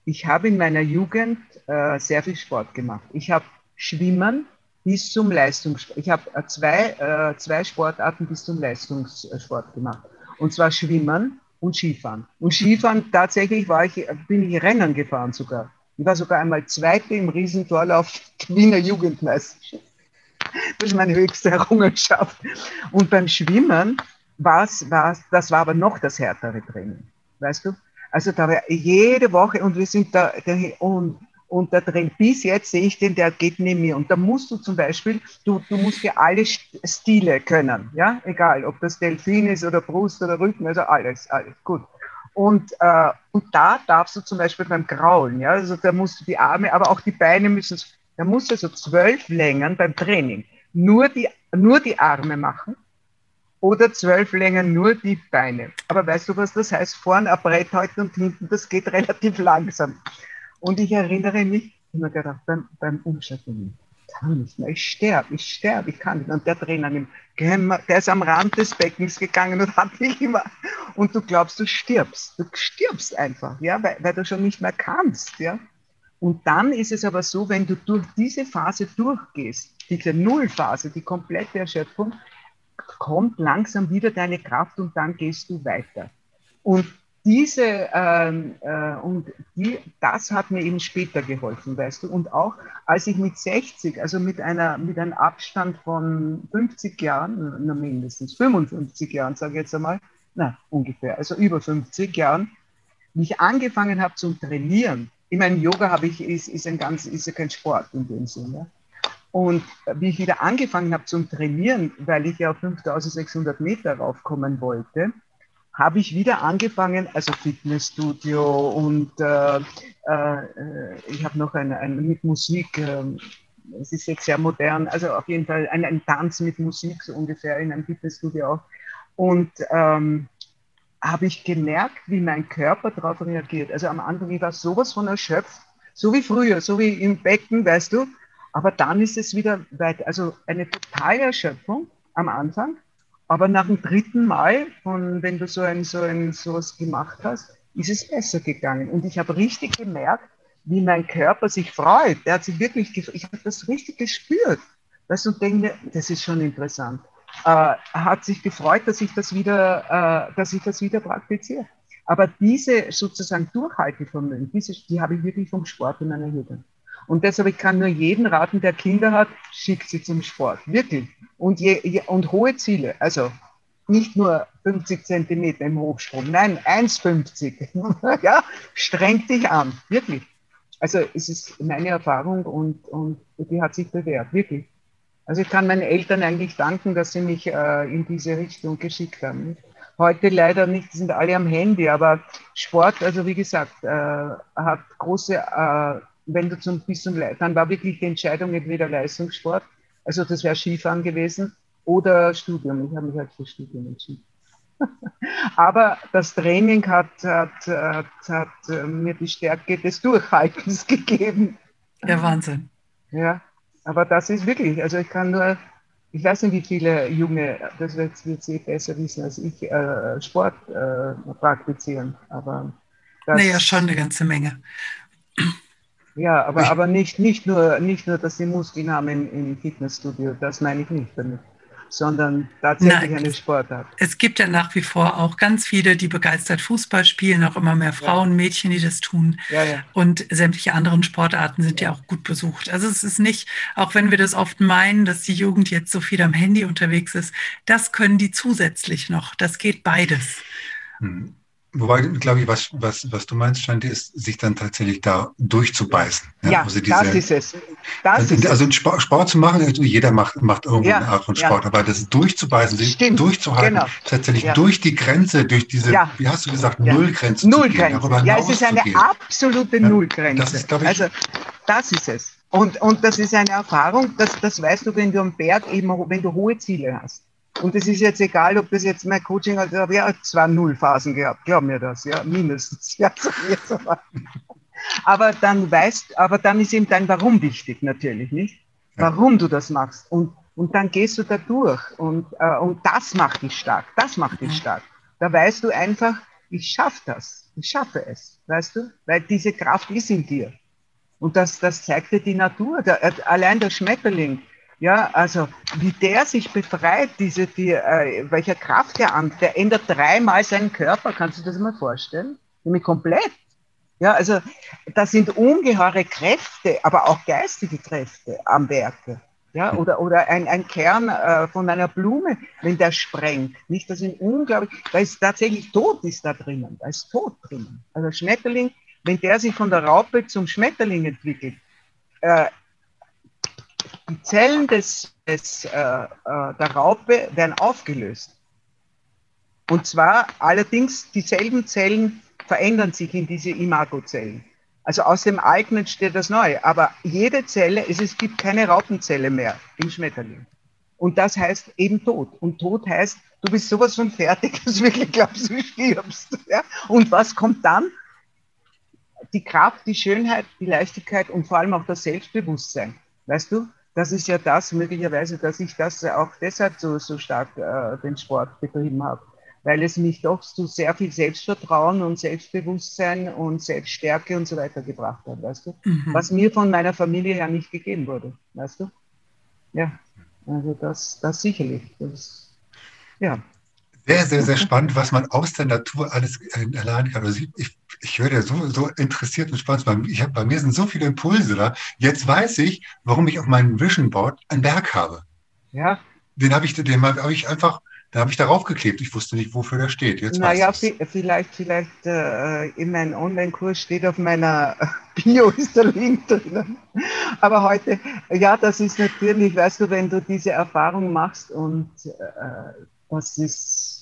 ich habe in meiner Jugend äh, sehr viel Sport gemacht. Ich habe Schwimmen bis zum Leistungssport. Ich habe äh, zwei, äh, zwei Sportarten bis zum Leistungssport gemacht. Und zwar Schwimmen und Skifahren. Und Skifahren, tatsächlich war ich, bin ich Rennen gefahren sogar. Ich war sogar einmal Zweite im Riesentorlauf Wiener Jugendmeisterschaft. Das ist meine höchste Errungenschaft. Und beim Schwimmen war es, das war aber noch das härtere Training. Weißt du? Also da war jede Woche und wir sind da, und, und da drin, bis jetzt sehe ich den, der geht neben mir. Und da musst du zum Beispiel, du, du musst ja alle Stile können, ja, egal, ob das Delfin ist oder Brust oder Rücken, also alles, alles, gut. Und, äh, und da darfst du zum Beispiel beim Kraulen, ja, also da musst du die Arme, aber auch die Beine müssen, da musst du so zwölf Längen beim Training nur die, nur die Arme machen oder zwölf Längen nur die Beine. Aber weißt du, was das heißt? Vorne ein Brett halten und hinten, das geht relativ langsam. Und ich erinnere mich, ich habe mir gedacht, beim, beim Umschalten, kann nicht mehr, ich sterbe, ich sterbe, ich kann nicht. Und der Trainer, der ist am Rand des Beckens gegangen und hat mich immer, und du glaubst, du stirbst, du stirbst einfach, ja, weil, weil du schon nicht mehr kannst, ja. Und dann ist es aber so, wenn du durch diese Phase durchgehst, diese Nullphase, die komplette Erschöpfung, kommt langsam wieder deine Kraft und dann gehst du weiter. Und diese ähm, äh, und die, das hat mir eben später geholfen, weißt du. Und auch als ich mit 60, also mit einer mit einem Abstand von 50 Jahren, na mindestens 55 Jahren, sage ich jetzt einmal, na ungefähr, also über 50 Jahren, mich angefangen habe zu trainieren, ich meine, Yoga habe ich, ist, ist, ein ganz, ist ja kein Sport in dem Sinne. Und wie ich wieder angefangen habe zum Trainieren, weil ich ja auf 5600 Meter raufkommen wollte, habe ich wieder angefangen, also Fitnessstudio und äh, äh, ich habe noch ein, ein mit Musik, äh, es ist jetzt sehr modern, also auf jeden Fall ein, ein Tanz mit Musik, so ungefähr in einem Fitnessstudio auch. Und ähm, habe ich gemerkt, wie mein Körper darauf reagiert. Also am Anfang, ich war sowas von erschöpft, so wie früher, so wie im Becken, weißt du. Aber dann ist es wieder weit, also eine totale Erschöpfung am Anfang. Aber nach dem dritten Mal, von, wenn du so ein, so ein, sowas gemacht hast, ist es besser gegangen. Und ich habe richtig gemerkt, wie mein Körper sich freut. Der hat sich wirklich, ich habe das richtig gespürt. Du, und denke das ist schon interessant äh, hat sich gefreut, dass ich das wieder, äh, dass ich das wieder praktiziere. Aber diese sozusagen Durchhaltevermögen, diese, die habe ich wirklich vom Sport in meiner Jugend. Und deshalb ich kann nur jeden raten, der Kinder hat, schickt sie zum Sport. Wirklich. Und, je, je, und hohe Ziele. Also nicht nur 50 Zentimeter im Hochsprung, nein, 1,50. ja, streng dich an. Wirklich. Also es ist meine Erfahrung und, und die hat sich bewährt. Wirklich. Also ich kann meinen Eltern eigentlich danken, dass sie mich äh, in diese Richtung geschickt haben. Heute leider nicht, sind alle am Handy, aber Sport, also wie gesagt, äh, hat große, äh, wenn du zum bis zum dann war wirklich die Entscheidung entweder Leistungssport, also das wäre Skifahren gewesen, oder Studium. Ich habe mich halt für Studium entschieden. Aber das Training hat, hat, hat, hat äh, mir die Stärke des Durchhaltens gegeben. Ja, Wahnsinn. Ja, aber das ist wirklich, also ich kann nur, ich weiß nicht, wie viele Junge, das wird, wird sie besser wissen als ich, äh, Sport äh, praktizieren. Aber das, naja, schon eine ganze Menge. Ja, aber, aber nicht, nicht, nur, nicht nur, dass sie Muskeln haben im, im Fitnessstudio, das meine ich nicht damit sondern tatsächlich Nein, eine Sportart. Es gibt ja nach wie vor auch ganz viele, die begeistert Fußball spielen, auch immer mehr Frauen, ja. Mädchen, die das tun. Ja, ja. Und sämtliche anderen Sportarten sind ja. auch gut besucht. Also es ist nicht, auch wenn wir das oft meinen, dass die Jugend jetzt so viel am Handy unterwegs ist, das können die zusätzlich noch. Das geht beides. Hm. Wobei, glaube ich, was, was, was du meinst, scheint ist, sich dann tatsächlich da durchzubeißen. Ja, ja also diese, das ist es. Das also, also Sport, Sport, zu machen, also jeder macht, macht irgendwo ja, eine Art von Sport, ja. aber das durchzubeißen, sich Stimmt, durchzuhalten, genau. tatsächlich durch die Grenze, durch diese, wie hast du gesagt, Nullgrenze Nullgrenze. zu gehen. Ja, es ist eine absolute Nullgrenze. Das ist, ich, also, das ist es. Und, und das ist eine Erfahrung, das, das weißt du, wenn du am Berg eben, wenn du hohe Ziele hast. Und es ist jetzt egal, ob das jetzt mein Coaching hat, aber ja, zwei Nullphasen gehabt, glaub mir das, ja, mindestens. Ja, so jetzt aber. aber dann weißt, aber dann ist eben dein Warum wichtig, natürlich, nicht? Warum du das machst. Und, und dann gehst du da durch. Und, äh, und das macht dich stark. Das macht dich stark. Da weißt du einfach, ich schaffe das. Ich schaffe es. Weißt du? Weil diese Kraft ist in dir. Und das, das zeigt dir die Natur. Der, allein der Schmetterling, ja, also wie der sich befreit, diese, die, äh, welcher Kraft der an, der ändert dreimal seinen Körper, kannst du dir das mal vorstellen? Nämlich komplett. Ja, also das sind ungeheure Kräfte, aber auch geistige Kräfte am Werke. Ja, oder, oder ein, ein Kern äh, von einer Blume, wenn der sprengt. Nicht, das sind unglaublich, da ist tatsächlich Tod ist da drinnen, da ist Tod drinnen. Also Schmetterling, wenn der sich von der Raupe zum Schmetterling entwickelt, äh, die Zellen des, des, äh, äh, der Raupe werden aufgelöst. Und zwar allerdings dieselben Zellen verändern sich in diese Imagozellen. Also aus dem Alten entsteht das Neue. Aber jede Zelle, es, es gibt keine Raupenzelle mehr im Schmetterling. Und das heißt eben Tod. Und Tod heißt, du bist sowas von fertig, dass du wirklich glaubst, du stirbst. Ja? Und was kommt dann? Die Kraft, die Schönheit, die Leichtigkeit und vor allem auch das Selbstbewusstsein. Weißt du, das ist ja das möglicherweise, dass ich das auch deshalb so, so stark äh, den Sport betrieben habe, weil es mich doch zu sehr viel Selbstvertrauen und Selbstbewusstsein und Selbststärke und so weiter gebracht hat, weißt du? Mhm. Was mir von meiner Familie her nicht gegeben wurde, weißt du? Ja, also das, das sicherlich. Das, ja. Sehr, sehr, sehr spannend, was man aus der Natur alles erlernen kann. Also ich, ich höre dir so, so interessiert und spannend. Ich hab, bei mir sind so viele Impulse da. Jetzt weiß ich, warum ich auf meinem Vision Board einen Berg habe. Ja. Den habe ich, den habe ich einfach, Da habe ich darauf geklebt. Ich wusste nicht, wofür der steht. Jetzt naja, vielleicht, vielleicht äh, in meinem Online-Kurs steht auf meiner Bio ist der Link drin. Aber heute, ja, das ist natürlich, weißt du, wenn du diese Erfahrung machst und äh, das ist,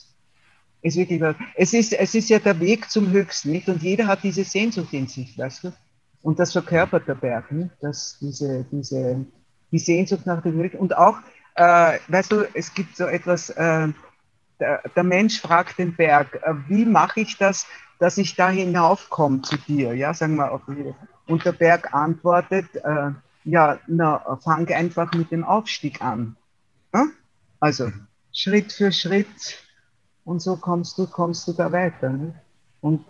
ist wirklich, es ist, es ist ja der Weg zum Höchsten, nicht? Und jeder hat diese Sehnsucht in sich, weißt du? Und das verkörpert der Berg, nicht? Das, diese, diese, die Sehnsucht nach dem Höchsten. Und auch, äh, weißt du, es gibt so etwas, äh, der, der, Mensch fragt den Berg, äh, wie mache ich das, dass ich da hinaufkomme zu dir? Ja, sagen wir, und der Berg antwortet, äh, ja, na, fang einfach mit dem Aufstieg an. Ja? Also mhm. Schritt für Schritt und so kommst du, kommst du da weiter. Ne? Und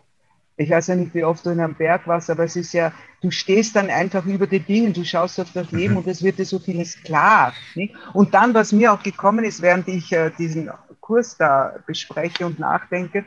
ich weiß ja nicht, wie oft du in einem Berg warst, aber es ist ja, du stehst dann einfach über die Dinge, du schaust auf das Leben mhm. und es wird dir so vieles klar. Nicht? Und dann, was mir auch gekommen ist, während ich äh, diesen Kurs da bespreche und nachdenke,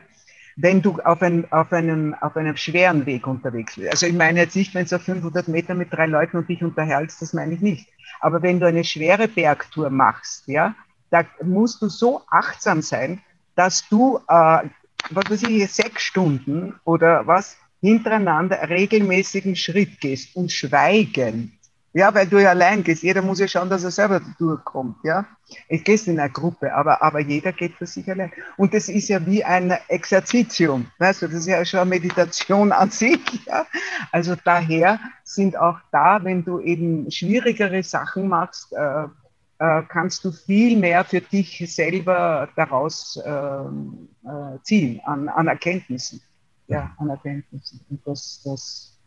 wenn du auf, ein, auf, einem, auf einem schweren Weg unterwegs bist. Also ich meine jetzt nicht, wenn du auf 500 Meter mit drei Leuten und dich unterhältst, das meine ich nicht. Aber wenn du eine schwere Bergtour machst, ja, da musst du so achtsam sein, dass du, äh, was weiß ich, sechs Stunden oder was hintereinander regelmäßigen Schritt gehst und schweigen. Ja, weil du ja allein gehst. Jeder muss ja schauen, dass er selber durchkommt. Ja, ich gehe in einer Gruppe, aber, aber jeder geht für sich allein. Und das ist ja wie ein Exerzitium. Weißt du, das ist ja schon eine Meditation an sich. Ja? Also daher sind auch da, wenn du eben schwierigere Sachen machst, äh, äh, kannst du viel mehr für dich selber daraus ähm, äh, ziehen an, an Erkenntnissen. Ja, an Erkenntnissen. Und das, das,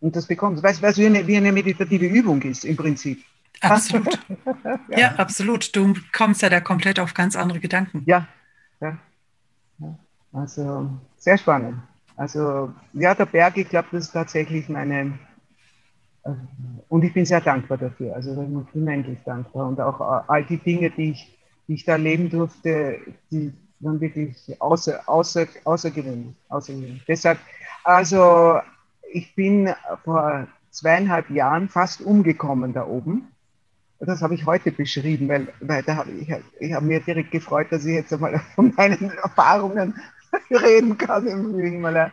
und das bekommst du. Weißt du, wie eine, wie eine meditative Übung ist im Prinzip. Absolut. ja. ja. absolut. Du kommst ja da komplett auf ganz andere Gedanken. Ja, ja. ja. Also sehr spannend. Also ja, der Berg, ich glaube, das ist tatsächlich meine, und ich bin sehr dankbar dafür. Also ich bin unendlich dankbar. Und auch all die Dinge, die ich, die ich da erleben durfte, die waren wirklich außer, außer, außergewöhnlich, außergewöhnlich. Deshalb, also ich bin vor zweieinhalb Jahren fast umgekommen da oben. Das habe ich heute beschrieben, weil, weil da habe ich, ich habe mir direkt gefreut, dass ich jetzt einmal von meinen Erfahrungen reden kann im Himalaya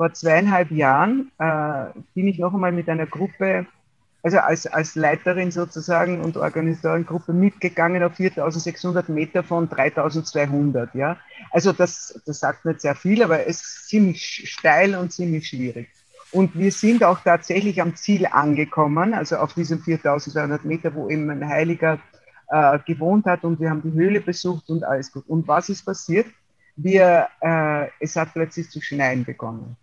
vor zweieinhalb Jahren äh, bin ich noch einmal mit einer Gruppe, also als, als Leiterin sozusagen und Organisatorin mitgegangen auf 4600 Meter von 3200. Ja? Also das, das sagt nicht sehr viel, aber es ist ziemlich steil und ziemlich schwierig. Und wir sind auch tatsächlich am Ziel angekommen, also auf diesen 4200 Meter, wo eben ein Heiliger äh, gewohnt hat und wir haben die Höhle besucht und alles gut. Und was ist passiert? Wir, äh, es hat plötzlich zu schneien begonnen.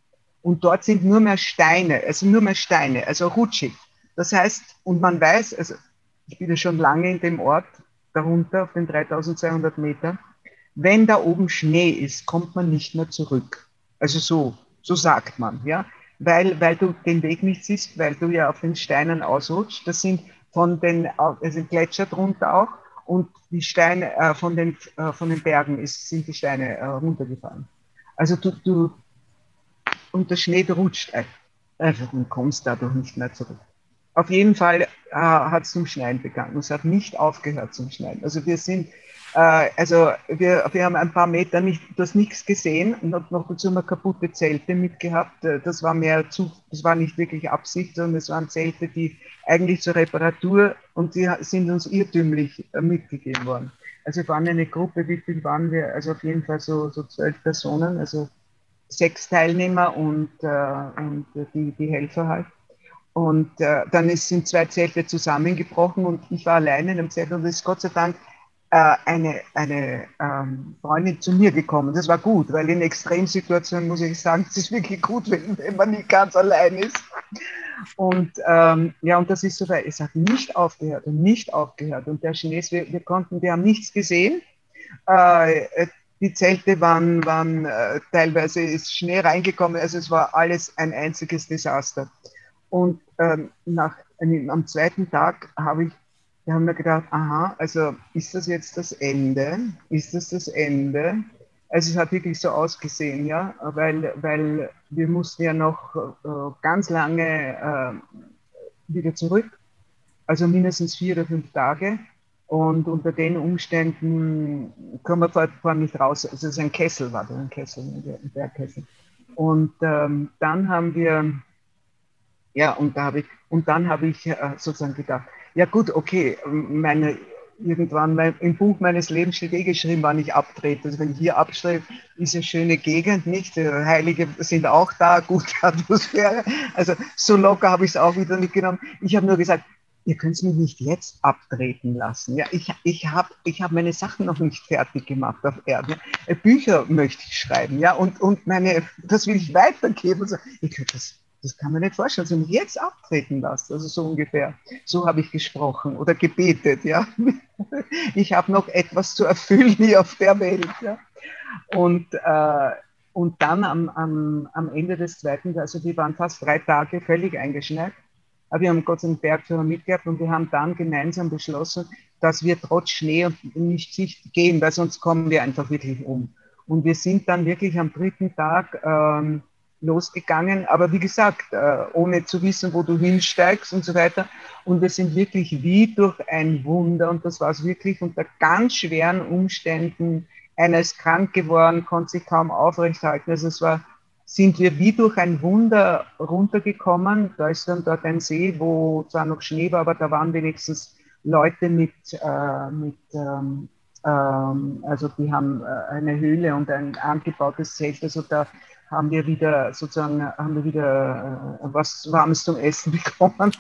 Und dort sind nur mehr Steine, also nur mehr Steine, also rutschig. Das heißt, und man weiß, also ich bin ja schon lange in dem Ort, darunter auf den 3200 Meter, wenn da oben Schnee ist, kommt man nicht mehr zurück. Also so, so sagt man, ja. Weil, weil du den Weg nicht siehst, weil du ja auf den Steinen ausrutschst. Das sind von den, also Gletscher drunter auch und die Steine äh, von, den, äh, von den Bergen ist, sind die Steine äh, runtergefallen. Also du, du, und der Schnee rutscht einfach und kommst dadurch nicht mehr zurück. Auf jeden Fall äh, hat es zum Schneien begangen. Es hat nicht aufgehört zum Schneien. Also wir sind, äh, also wir, wir haben ein paar Meter nicht, du hast nichts gesehen und hat noch dazu mal kaputte Zelte mitgehabt. Äh, das war mehr zu, das war nicht wirklich Absicht, sondern es waren Zelte, die eigentlich zur Reparatur und die sind uns irrtümlich äh, mitgegeben worden. Also wir waren eine Gruppe, wie viel waren wir? Also auf jeden Fall so, so zwölf Personen, also sechs Teilnehmer und, äh, und die, die Helfer halt. Und äh, dann ist, sind zwei Zelte zusammengebrochen und ich war alleine in einem Zelt und es ist Gott sei Dank äh, eine, eine ähm, Freundin zu mir gekommen. Das war gut, weil in Extremsituationen muss ich sagen, es ist wirklich gut, wenn, wenn man nicht ganz allein ist. Und ähm, ja, und das ist so, weil es hat nicht aufgehört und nicht aufgehört. Und der Chinesen, wir, wir konnten, wir haben nichts gesehen. Äh, die Zelte waren, waren äh, teilweise ist Schnee reingekommen, also es war alles ein einziges Desaster. Und ähm, nach, am zweiten Tag habe ich, wir haben mir gedacht, aha, also ist das jetzt das Ende? Ist das das Ende? Also es hat wirklich so ausgesehen, ja, weil, weil wir mussten ja noch äh, ganz lange äh, wieder zurück, also mindestens vier oder fünf Tage. Und unter den Umständen kommen wir vor, vor nicht raus. Also es ist ein Kessel, war das ein Kessel, ein Bergkessel. Und ähm, dann haben wir, ja, und da habe ich, und dann habe ich äh, sozusagen gedacht, ja gut, okay, meine irgendwann mein, im Buch meines Lebens steht eh geschrieben, wann ich abtrete. Also wenn ich hier abstrebe, ist eine schöne Gegend, nicht? Heilige sind auch da, gute Atmosphäre. Also so locker habe ich es auch wieder mitgenommen. Ich habe nur gesagt, ihr könnt mich nicht jetzt abtreten lassen. Ja, ich, ich habe ich hab meine Sachen noch nicht fertig gemacht auf Erden. Bücher möchte ich schreiben, ja, und, und meine, das will ich weitergeben. Also, ich könnte das das kann man nicht vorstellen, dass ich mich jetzt abtreten lasse. Also so ungefähr. So habe ich gesprochen oder gebetet, ja. Ich habe noch etwas zu erfüllen hier auf der Welt, ja. Und, äh, und dann am, am, am Ende des zweiten, also die waren fast drei Tage völlig eingeschneit. Wir haben Gott sei Dank Bergführer mitgehabt und wir haben dann gemeinsam beschlossen, dass wir trotz Schnee und nicht Sicht gehen, weil sonst kommen wir einfach wirklich um. Und wir sind dann wirklich am dritten Tag ähm, losgegangen. Aber wie gesagt, äh, ohne zu wissen, wo du hinsteigst und so weiter. Und wir sind wirklich wie durch ein Wunder, und das war es wirklich unter ganz schweren Umständen. Einer ist krank geworden, konnte sich kaum aufrechthalten. Also es war, sind wir wie durch ein Wunder runtergekommen. Da ist dann dort ein See, wo zwar noch Schnee war, aber da waren wenigstens Leute mit, äh, mit ähm, ähm, also die haben äh, eine Höhle und ein angebautes Zelt. Also da haben wir wieder sozusagen haben wir wieder äh, was Warmes zum Essen bekommen.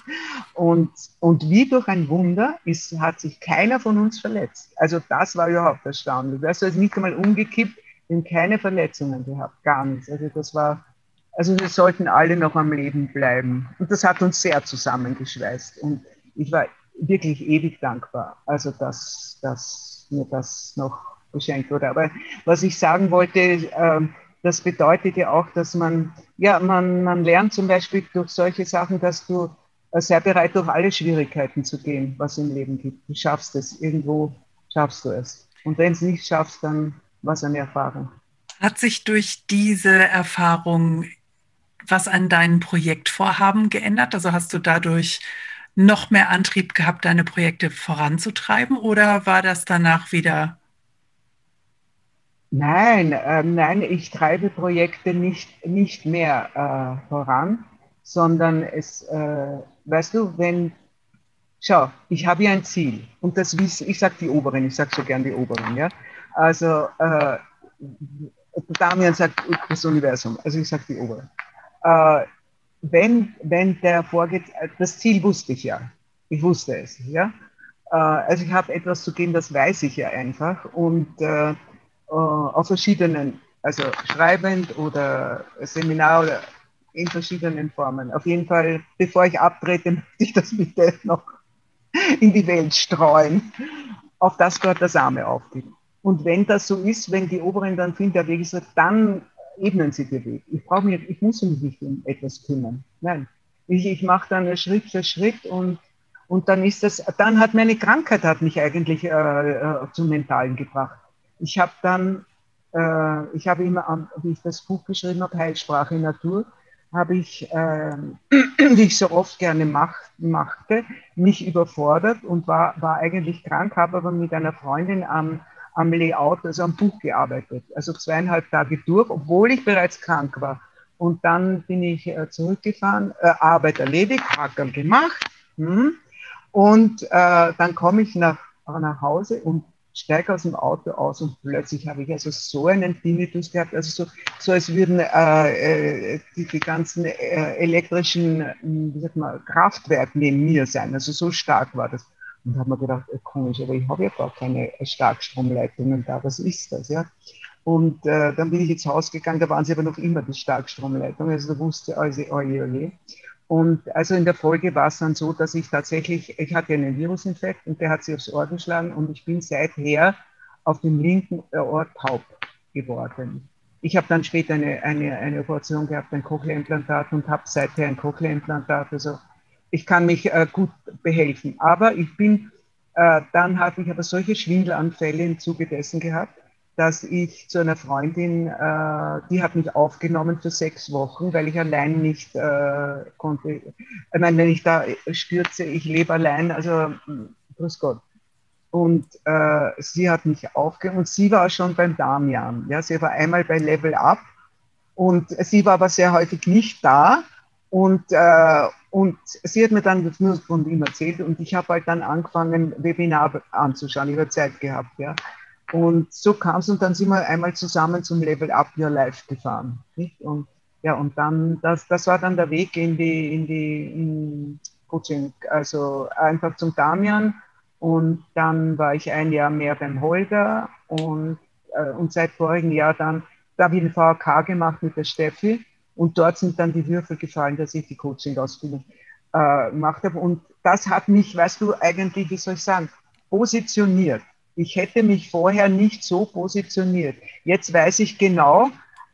Und, und wie durch ein Wunder ist, hat sich keiner von uns verletzt. Also das war überhaupt erstaunlich. Also nicht einmal umgekippt, wir haben keine Verletzungen gehabt, gar nichts. Also das war, also wir sollten alle noch am Leben bleiben. Und das hat uns sehr zusammengeschweißt. Und ich war wirklich ewig dankbar, also dass, dass mir das noch geschenkt wurde. Aber was ich sagen wollte, äh, das bedeutet ja auch, dass man, ja, man, man lernt zum Beispiel durch solche Sachen, dass du äh, sehr bereit durch alle Schwierigkeiten zu gehen, was im Leben gibt. Du schaffst es, irgendwo schaffst du es. Und wenn es nicht schaffst, dann was eine Erfahrung. Hat sich durch diese Erfahrung was an deinen Projektvorhaben geändert? Also hast du dadurch noch mehr Antrieb gehabt, deine Projekte voranzutreiben oder war das danach wieder Nein, äh, nein, ich treibe Projekte nicht, nicht mehr äh, voran, sondern es, äh, weißt du, wenn, schau, ich habe ja ein Ziel und das wissen, ich sage die Oberen, ich sage so gern die Oberen, ja. Also, äh, Damian sagt das Universum, also ich sage die Oberen. Äh, wenn, wenn der vorgeht, das Ziel wusste ich ja, ich wusste es, ja. Äh, also ich habe etwas zu geben, das weiß ich ja einfach und äh, äh, auf verschiedenen, also schreibend oder Seminar oder in verschiedenen Formen. Auf jeden Fall, bevor ich abtrete, möchte ich das bitte noch in die Welt streuen, auf das dort der Same aufgeht. Und wenn das so ist, wenn die Oberen dann finden, der Weg ist, dann ebnen sie den Weg. Ich brauche mich, ich muss mich nicht um etwas kümmern. Nein. Ich, ich mache dann Schritt für Schritt und, und dann ist das, dann hat meine Krankheit hat mich eigentlich äh, äh, zum Mentalen gebracht ich habe dann, äh, ich habe immer, wie ich das Buch geschrieben habe, Heilsprache Natur, habe ich, äh, wie ich so oft gerne mach, machte, mich überfordert und war, war eigentlich krank, habe aber mit einer Freundin am, am Layout, also am Buch gearbeitet. Also zweieinhalb Tage durch, obwohl ich bereits krank war. Und dann bin ich äh, zurückgefahren, äh, Arbeit erledigt, Hackerl gemacht. Hm. Und äh, dann komme ich nach, nach Hause und steige aus dem Auto aus und plötzlich habe ich also so einen Tinnitus gehabt, also so, so als würden äh, äh, die, die, ganzen äh, elektrischen hm, wie sagt man, Kraftwerke neben mir sein. Also so stark war das. Und habe mir gedacht, äh, komisch, aber ich habe ja gar keine Starkstromleitungen da, was ist das? Ja? Und äh, dann bin ich ins Haus gegangen, da waren sie aber noch immer die Starkstromleitungen, also da wusste also, oje, oje. Und also in der Folge war es dann so, dass ich tatsächlich, ich hatte einen Virusinfekt und der hat sich aufs Ohr geschlagen und ich bin seither auf dem linken Ohr taub geworden. Ich habe dann später eine, eine, eine Operation gehabt, ein Cochlea-Implantat und habe seither ein Cochlea-Implantat. Also ich kann mich äh, gut behelfen. Aber ich bin, äh, dann habe ich aber solche Schwindelanfälle im Zuge dessen gehabt, dass ich zu einer Freundin, äh, die hat mich aufgenommen für sechs Wochen, weil ich allein nicht äh, konnte. Ich meine, wenn ich da stürze, ich lebe allein, also grüß Gott. Und äh, sie hat mich aufgehört und sie war schon beim Damian. Ja, sie war einmal bei Level Up und sie war aber sehr häufig nicht da. Und, äh, und sie hat mir dann das nur von ihm erzählt und ich habe halt dann angefangen, Webinar anzuschauen. Ich habe Zeit gehabt, ja. Und so kam es und dann sind wir einmal zusammen zum Level Up Your Life gefahren. Nicht? Und ja, und dann, das, das war dann der Weg in die, in die in Coaching, also einfach zum Damian. Und dann war ich ein Jahr mehr beim Holger und, äh, und seit vorigen Jahr dann, da habe ich den VHK gemacht mit der Steffi und dort sind dann die Würfel gefallen, dass ich die Coaching-Ausbildung äh, gemacht habe. Und das hat mich, weißt du, eigentlich, wie soll ich sagen, positioniert. Ich hätte mich vorher nicht so positioniert. Jetzt weiß ich genau,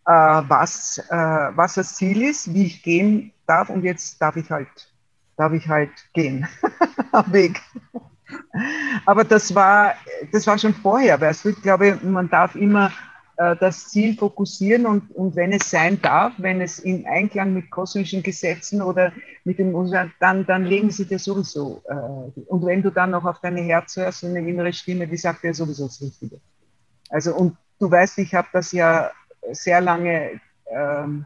äh, was, äh, was das Ziel ist, wie ich gehen darf und jetzt darf ich halt, darf ich halt gehen am Weg. Aber das war, das war schon vorher, weißt du, ich glaube, man darf immer das Ziel fokussieren und, und wenn es sein darf, wenn es in Einklang mit kosmischen Gesetzen oder mit dem dann, dann legen sie dir sowieso. Äh, und wenn du dann noch auf deine Herz hörst und eine innere Stimme, die sagt dir sowieso das Richtige. Also und du weißt, ich habe das ja sehr lange ähm,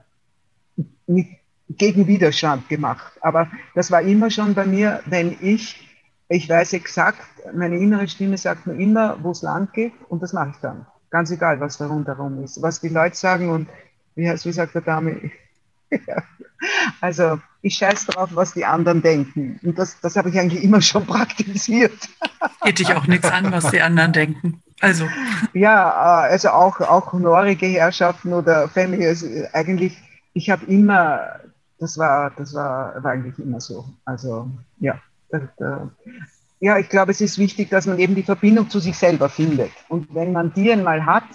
mit, gegen Widerstand gemacht. Aber das war immer schon bei mir, wenn ich, ich weiß exakt, meine innere Stimme sagt mir immer, wo es lang geht und das mache ich dann. Ganz egal, was da rundherum ist. Was die Leute sagen und wie, wie sagt der Dame, also ich scheiße drauf, was die anderen denken. Und das, das habe ich eigentlich immer schon praktiziert. Geht dich auch nichts an, was die anderen denken. Also. Ja, äh, also auch, auch honorige Herrschaften oder Family, also eigentlich, ich habe immer, das war, das war, war eigentlich immer so. Also ja, ja, ich glaube, es ist wichtig, dass man eben die Verbindung zu sich selber findet. Und wenn man die einmal hat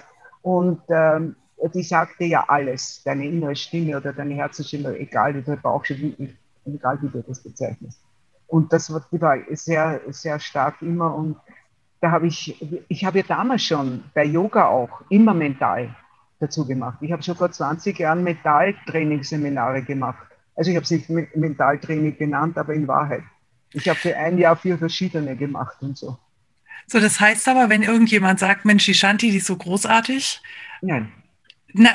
und ähm, die sagt dir ja alles, deine innere Stimme oder deine Herzensstimme, egal wie du Bauchstimme, egal wie du das bezeichnest. Und das war sehr, sehr stark immer. Und da habe ich, ich habe ja damals schon bei Yoga auch immer mental dazu gemacht. Ich habe schon vor 20 Jahren Mentaltrainingsseminare gemacht. Also ich habe es nicht Mentaltraining genannt, aber in Wahrheit. Ich habe für ein Jahr vier verschiedene gemacht und so. So, das heißt aber, wenn irgendjemand sagt, Mensch, die Shanti, die ist so großartig. Nein. Na,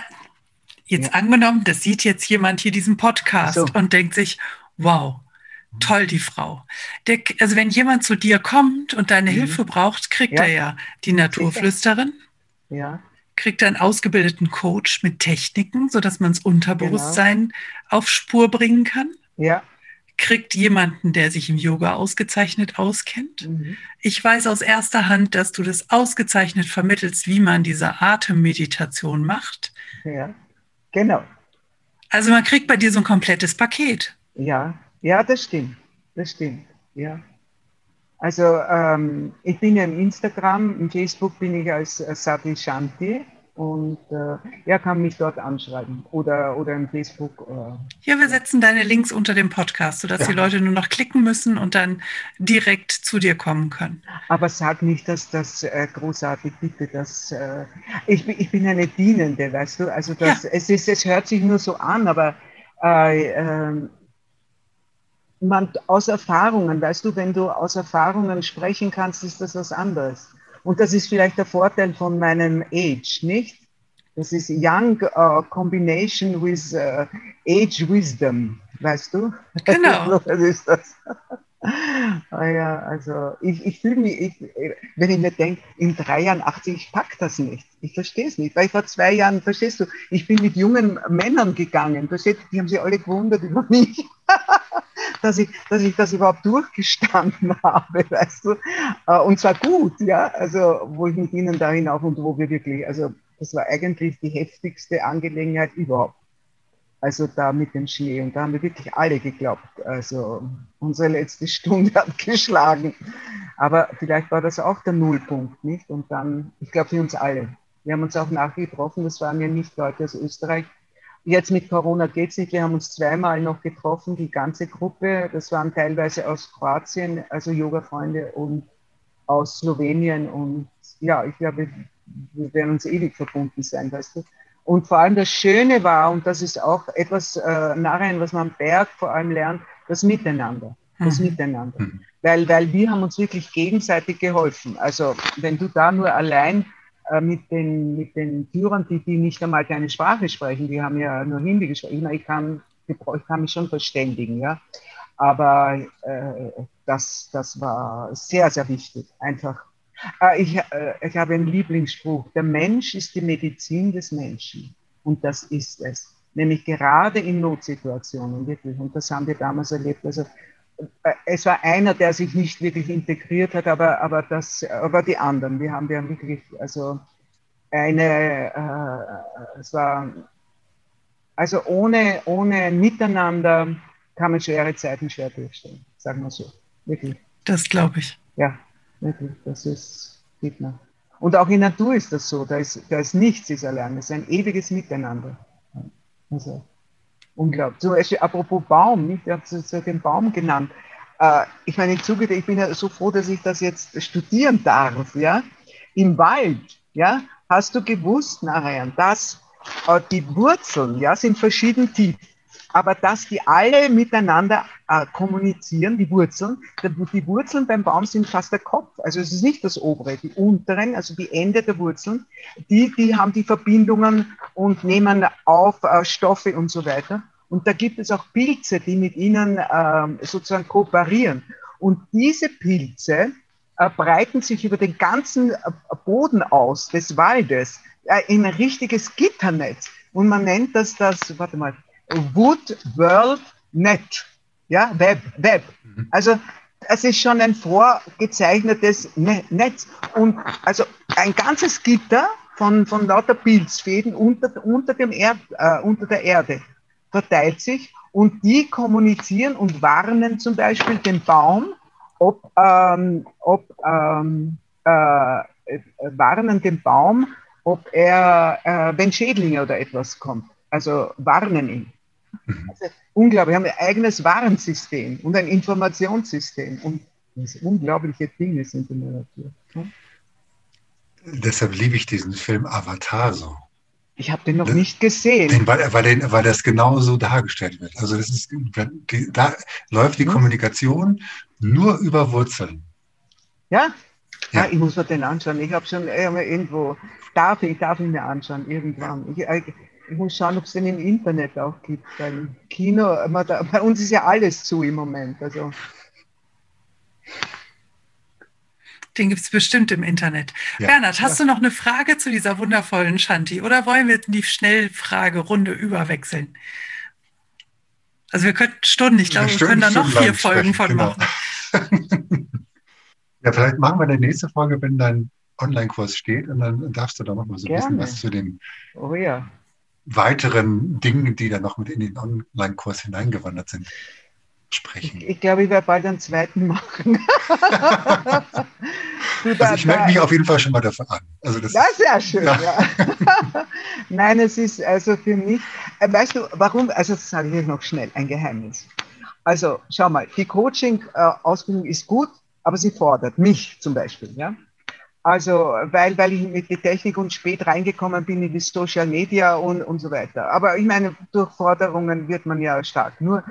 jetzt ja. angenommen, das sieht jetzt jemand hier diesen Podcast so. und denkt sich, wow, toll, die Frau. Der, also wenn jemand zu dir kommt und deine mhm. Hilfe braucht, kriegt ja. er ja die Naturflüsterin. Ja. Kriegt er einen ausgebildeten Coach mit Techniken, sodass man das Unterbewusstsein genau. auf Spur bringen kann. Ja kriegt jemanden, der sich im Yoga ausgezeichnet auskennt. Mhm. Ich weiß aus erster Hand, dass du das ausgezeichnet vermittelst, wie man diese Atemmeditation macht. Ja, genau. Also man kriegt bei dir so ein komplettes Paket. Ja, ja, das stimmt. Das stimmt. Ja. Also ähm, ich bin ja im Instagram, im Facebook bin ich als Sati Shanti und äh, er kann mich dort anschreiben oder, oder im Facebook. Äh, ja, wir setzen deine Links unter dem Podcast, sodass ja. die Leute nur noch klicken müssen und dann direkt zu dir kommen können. Aber sag nicht, dass das äh, großartig bitte, dass äh, ich, ich bin eine Dienende, weißt du? Also das, ja. es, ist, es hört sich nur so an, aber äh, ähm, man, aus Erfahrungen, weißt du, wenn du aus Erfahrungen sprechen kannst, ist das was anderes. Und das ist vielleicht der Vorteil von meinem Age, nicht? Das ist Young uh, Combination with uh, Age Wisdom, weißt du? Genau. das ist das. Ah ja, also ich, ich fühle mich, ich, wenn ich mir denke, in drei Jahren 80, ich pack das nicht. Ich verstehe es nicht, weil ich vor zwei Jahren, verstehst du, ich bin mit jungen Männern gegangen, verstehst, die haben sich alle gewundert über mich dass ich, dass ich das überhaupt durchgestanden habe, weißt du. Äh, und zwar gut, ja, also wo ich mit ihnen da hinauf und wo wir wirklich, also das war eigentlich die heftigste Angelegenheit überhaupt. Also da mit dem Schnee und da haben wir wirklich alle geglaubt. Also unsere letzte Stunde hat geschlagen. Aber vielleicht war das auch der Nullpunkt, nicht? Und dann, ich glaube für uns alle. Wir haben uns auch nachgetroffen, das waren ja nicht Leute aus Österreich, Jetzt mit Corona geht es nicht. Wir haben uns zweimal noch getroffen, die ganze Gruppe. Das waren teilweise aus Kroatien, also Yoga-Freunde und aus Slowenien. Und ja, ich glaube, wir werden uns ewig verbunden sein, weißt du. Und vor allem das Schöne war, und das ist auch etwas äh, Narren, was man am Berg vor allem lernt, das Miteinander. das mhm. Miteinander. Mhm. Weil, weil wir haben uns wirklich gegenseitig geholfen. Also wenn du da nur allein äh, mit, den, mit den Führern, die, die nicht einmal deine Sprache sprechen, die haben ja nur Hindi gesprochen. Ich, kann, ich kann mich schon verständigen, ja. Aber äh, das, das war sehr, sehr wichtig. Einfach. Äh, ich, äh, ich habe einen Lieblingsspruch. Der Mensch ist die Medizin des Menschen. Und das ist es. Nämlich gerade in Notsituationen, wirklich. Und das haben wir damals erlebt. Also äh, es war einer, der sich nicht wirklich integriert hat, aber, aber, das, aber die anderen, wir haben ja wirklich, also eine, äh, es war, also ohne, ohne Miteinander kann man schwere Zeiten schwer durchstehen, sagen wir so, wirklich. Das glaube ich. Ja, wirklich, das ist, sieht. Und auch in Natur ist das so, da ist, da ist nichts ist allein, es ist ein ewiges Miteinander. Also, unglaublich. Zum Beispiel, apropos Baum, ich habe so den Baum genannt. Äh, ich meine, im Zuge, ich bin ja so froh, dass ich das jetzt studieren darf, ja. Im Wald, ja, hast du gewusst, Narayan, dass äh, die Wurzeln, ja, sind verschieden tief aber dass die alle miteinander äh, kommunizieren, die Wurzeln. Die Wurzeln beim Baum sind fast der Kopf, also es ist nicht das obere, die unteren, also die Ende der Wurzeln, die, die haben die Verbindungen und nehmen auf äh, Stoffe und so weiter. Und da gibt es auch Pilze, die mit ihnen äh, sozusagen kooperieren. Und diese Pilze äh, breiten sich über den ganzen äh, Boden aus des Waldes äh, in ein richtiges Gitternetz. Und man nennt das das, warte mal, Wood World Net. Ja, Web, Web. Mhm. Also es ist schon ein vorgezeichnetes ne-, Netz. Und also ein ganzes Gitter von, von lauter Pilzfäden unter, unter, dem Erd, äh, unter der Erde verteilt sich und die kommunizieren und warnen zum Beispiel den Baum, ob, ähm, ob ähm, äh, äh warnen den Baum, ob er, äh, wenn Schädlinge oder etwas kommt. Also warnen ihn. Also, unglaublich, wir haben ein eigenes Warensystem und ein Informationssystem und unglaubliche Dinge sind in der Natur. Hm? Deshalb liebe ich diesen Film Avatar so. Ich habe den noch nicht gesehen. Den, weil, weil, den, weil das genau so dargestellt wird. Also das ist, die, da läuft die hm? Kommunikation nur über Wurzeln. Ja? ja? Ah, ich muss mir den anschauen. Ich habe schon irgendwo, darf ich, darf ich mir anschauen, irgendwann. Ich, äh, ich muss schauen, ob es den im Internet auch gibt. Weil Kino, da, bei uns ist ja alles zu im Moment. Also. Den gibt es bestimmt im Internet. Ja, Bernhard, hast ja. du noch eine Frage zu dieser wundervollen Shanti? Oder wollen wir die Schnellfragerunde überwechseln? Also wir könnten Stunden, ich glaube, wir können da noch vier Folgen von genau. machen. ja, vielleicht machen wir die nächste Folge, wenn dein Online-Kurs steht und dann darfst du da noch mal so ein bisschen was zu dem oh, ja weiteren Dingen, die dann noch mit in den Online-Kurs hineingewandert sind, sprechen. Ich, ich, glaube, ich werde bald einen zweiten machen. also ich melde mich auf jeden Fall schon mal dafür an. Also das, das ist ja schön, ja. ja. Nein, es ist also für mich, äh, weißt du, warum, also das sage ich jetzt noch schnell, ein Geheimnis. Also schau mal, die Coaching-Ausbildung ist gut, aber sie fordert mich zum Beispiel, ja. Also, weil, weil ich mit der Technik und spät reingekommen bin in die Social Media und, und so weiter. Aber ich meine, durch Forderungen wird man ja stark. Nur,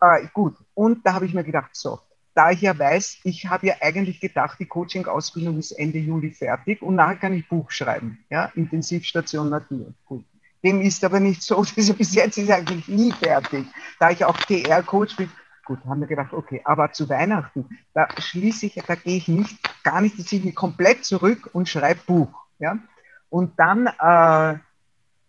äh, gut. Und da habe ich mir gedacht, so, da ich ja weiß, ich habe ja eigentlich gedacht, die Coaching-Ausbildung ist Ende Juli fertig und nachher kann ich Buch schreiben. Ja, Intensivstation Natur. Gut. Dem ist aber nicht so. Bis jetzt ist eigentlich nie fertig. Da ich auch TR-Coach bin, gut, haben wir gedacht, okay, aber zu Weihnachten, da schließe ich, da gehe ich nicht, gar nicht, ziehe ich mich komplett zurück und schreibe Buch. Ja? Und dann, äh,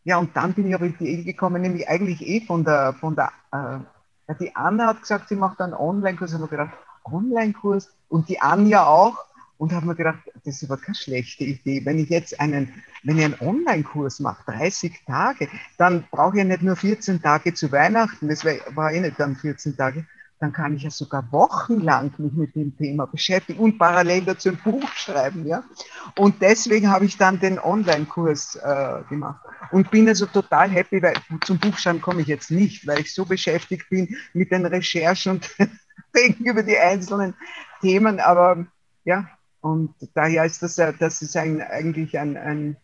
ja, und dann bin ich in die Idee gekommen, nämlich eigentlich eh von der, von der, äh, die Anna hat gesagt, sie macht einen Online-Kurs, habe ich gedacht, Online-Kurs und die Anja auch und habe mir gedacht, das ist aber keine schlechte Idee. Wenn ich jetzt einen, wenn ich einen Online-Kurs mache, 30 Tage, dann brauche ich ja nicht nur 14 Tage zu Weihnachten, das war eh nicht dann 14 Tage, dann kann ich ja sogar wochenlang mich mit dem Thema beschäftigen und parallel dazu ein Buch schreiben. Ja? Und deswegen habe ich dann den Online-Kurs äh, gemacht und bin also total happy, weil zum Buchschreiben komme ich jetzt nicht, weil ich so beschäftigt bin mit den Recherchen und Denken über die einzelnen Themen. Aber ja, und daher ist das, das ist ein, eigentlich ein, ein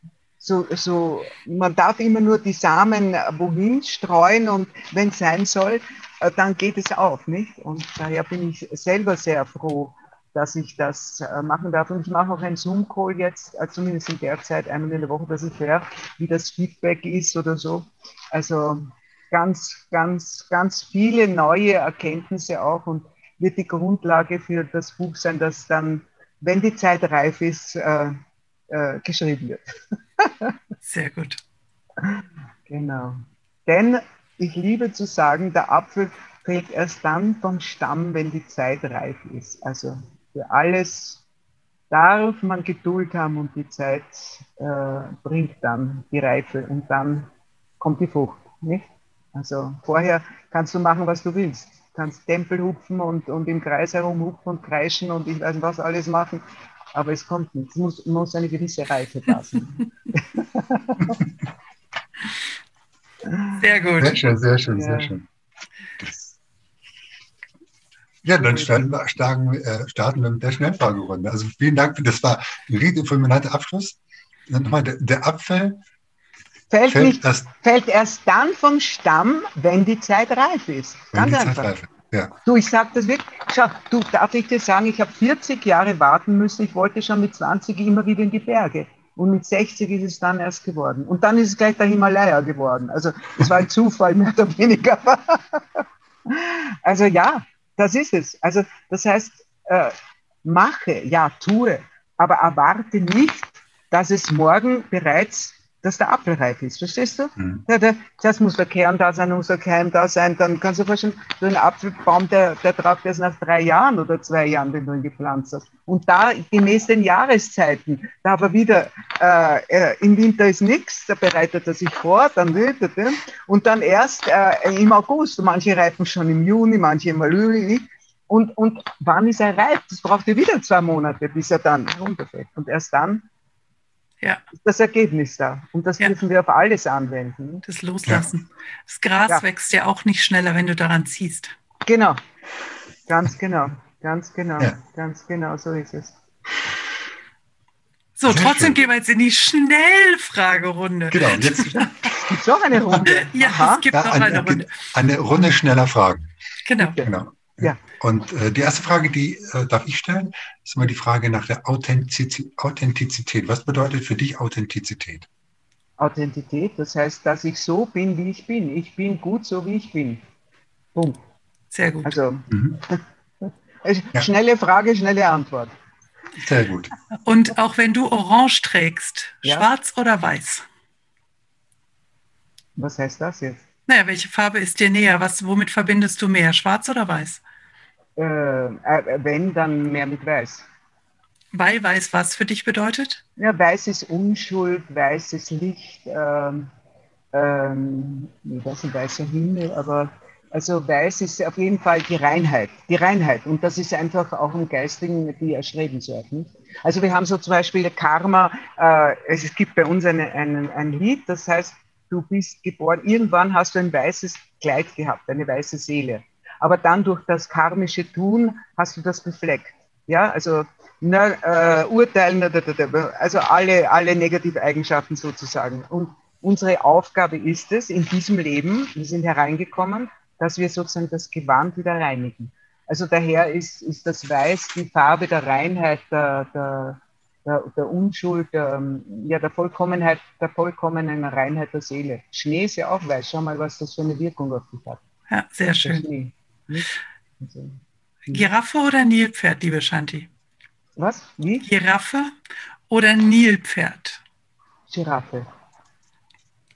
so, so, man darf immer nur die Samen wohin streuen und wenn es sein soll, äh, dann geht es auf, nicht? Und daher bin ich selber sehr froh, dass ich das äh, machen darf. Und ich mache auch einen Zoom-Call jetzt, äh, zumindest in der Zeit, einmal in der Woche, dass ich höre, wie das Feedback ist oder so. Also ganz, ganz, ganz viele neue Erkenntnisse auch und wird die Grundlage für das Buch sein, das dann, wenn die Zeit reif ist, äh, äh, geschrieben wird. Sehr gut. Genau. Denn ich liebe zu sagen, der Apfel trägt erst dann vom Stamm, wenn die Zeit reif ist. Also für alles darf man Geduld haben und die Zeit äh, bringt dann die Reife und dann kommt die Frucht. Nicht? Also vorher kannst du machen, was du willst. Du kannst Tempel hupfen und, und im Kreis herumhupfen und kreischen und ich weiß nicht was alles machen, aber es kommt nicht. Es muss, muss eine gewisse Reife da sein. Sehr gut. Sehr schön, sehr schön, ja. sehr schön. Ja, dann starten wir, starten, äh, starten wir mit der Schnellfragerunde. Also vielen Dank, das war ein riesen fulminanter Abschluss. Nochmal, der, der Apfel fällt, fällt, nicht, erst, fällt erst dann vom Stamm, wenn die Zeit reif ist. Ganz einfach. Reif ist. Ja. Du, ich sage das wirklich. Schau, du, darf ich dir sagen, ich habe 40 Jahre warten müssen. Ich wollte schon mit 20 immer wieder in die Berge. Und mit 60 ist es dann erst geworden. Und dann ist es gleich der Himalaya geworden. Also es war ein Zufall, mehr oder weniger. also ja, das ist es. Also das heißt, äh, mache, ja, tue, aber erwarte nicht, dass es morgen bereits dass der Apfel reif ist. Verstehst du? Mhm. Ja, der, zuerst muss der Kern da sein, muss der Keim da sein. Dann kannst du vorstellen, so ein Apfelbaum, der, der tragt erst nach drei Jahren oder zwei Jahren, wenn du ihn gepflanzt hast. Und da gemäß den Jahreszeiten, da aber wieder äh, äh, im Winter ist nichts, da bereitet er sich vor, dann wird er und dann erst äh, im August. Manche reifen schon im Juni, manche im Juli. Und, und wann ist er reif? Das braucht ja wieder zwei Monate, bis er dann runterfällt. Und erst dann ja. ist das Ergebnis da. Und das ja. dürfen wir auf alles anwenden. Das Loslassen. Ja. Das Gras ja. wächst ja auch nicht schneller, wenn du daran ziehst. Genau, ganz genau, ganz genau, ganz genau, so ist es. So, Sehr trotzdem schön. gehen wir jetzt in die Schnellfragerunde. Genau, jetzt gibt es auch eine Runde. ja, Aha. es gibt noch eine, eine Runde. Eine Runde schneller Fragen. Genau. genau. Ja. Und äh, die erste Frage, die äh, darf ich stellen, ist immer die Frage nach der Authentizität. Authentizität. Was bedeutet für dich Authentizität? Authentität, das heißt, dass ich so bin, wie ich bin. Ich bin gut, so wie ich bin. Punkt. Sehr gut. Also, mhm. schnelle Frage, schnelle Antwort. Sehr gut. Und auch wenn du orange trägst, ja? schwarz oder weiß? Was heißt das jetzt? Naja, welche Farbe ist dir näher? Was, womit verbindest du mehr, schwarz oder weiß? Äh, äh, wenn, dann mehr mit weiß. Weil weiß was für dich bedeutet? Ja, weiß ist Unschuld, weiß ist Licht, ähm, ähm, das ist ein weißer Himmel, aber also weiß ist auf jeden Fall die Reinheit, die Reinheit. Und das ist einfach auch im Geistigen die erstrebenswert. Nicht? Also wir haben so zum Beispiel Karma, äh, es gibt bei uns eine, eine, ein Lied, das heißt du bist geboren, irgendwann hast du ein weißes Kleid gehabt, eine weiße Seele. Aber dann durch das karmische Tun hast du das befleckt. Ja, also ne, äh, urteilen, also alle, alle negative Eigenschaften sozusagen. Und unsere Aufgabe ist es in diesem Leben, wir sind hereingekommen, dass wir sozusagen das Gewand wieder reinigen. Also daher ist, ist das Weiß die Farbe der Reinheit, der, der, der, der Unschuld, der, ähm, ja, der Vollkommenheit, der vollkommenen Reinheit der Seele. Schnee ist ja auch weiß. Schau mal, was das für eine Wirkung auf dich hat. Ja, sehr schön. Also, hm. Giraffe oder Nilpferd, liebe Shanti? Was? Wie? Giraffe oder Nilpferd? Giraffe.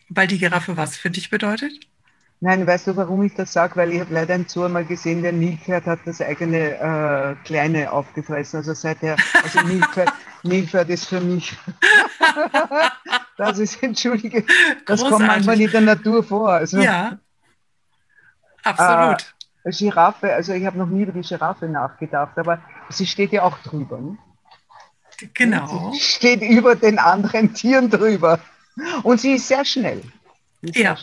Weil die Giraffe was für dich bedeutet? Nein, weißt du, warum ich das sage? Weil ich habe leider im Zoo mal gesehen, der Nilpferd hat das eigene äh, Kleine aufgefressen. Also seither, also Nilpferd, Nilpferd ist für mich, das ist, entschuldige, das Großartig. kommt manchmal in der Natur vor. Also, ja, absolut. Äh, Giraffe, also ich habe noch nie über die Giraffe nachgedacht, aber sie steht ja auch drüber. Ne? Genau. Sie steht über den anderen Tieren drüber. Und sie ist sehr schnell. Ja.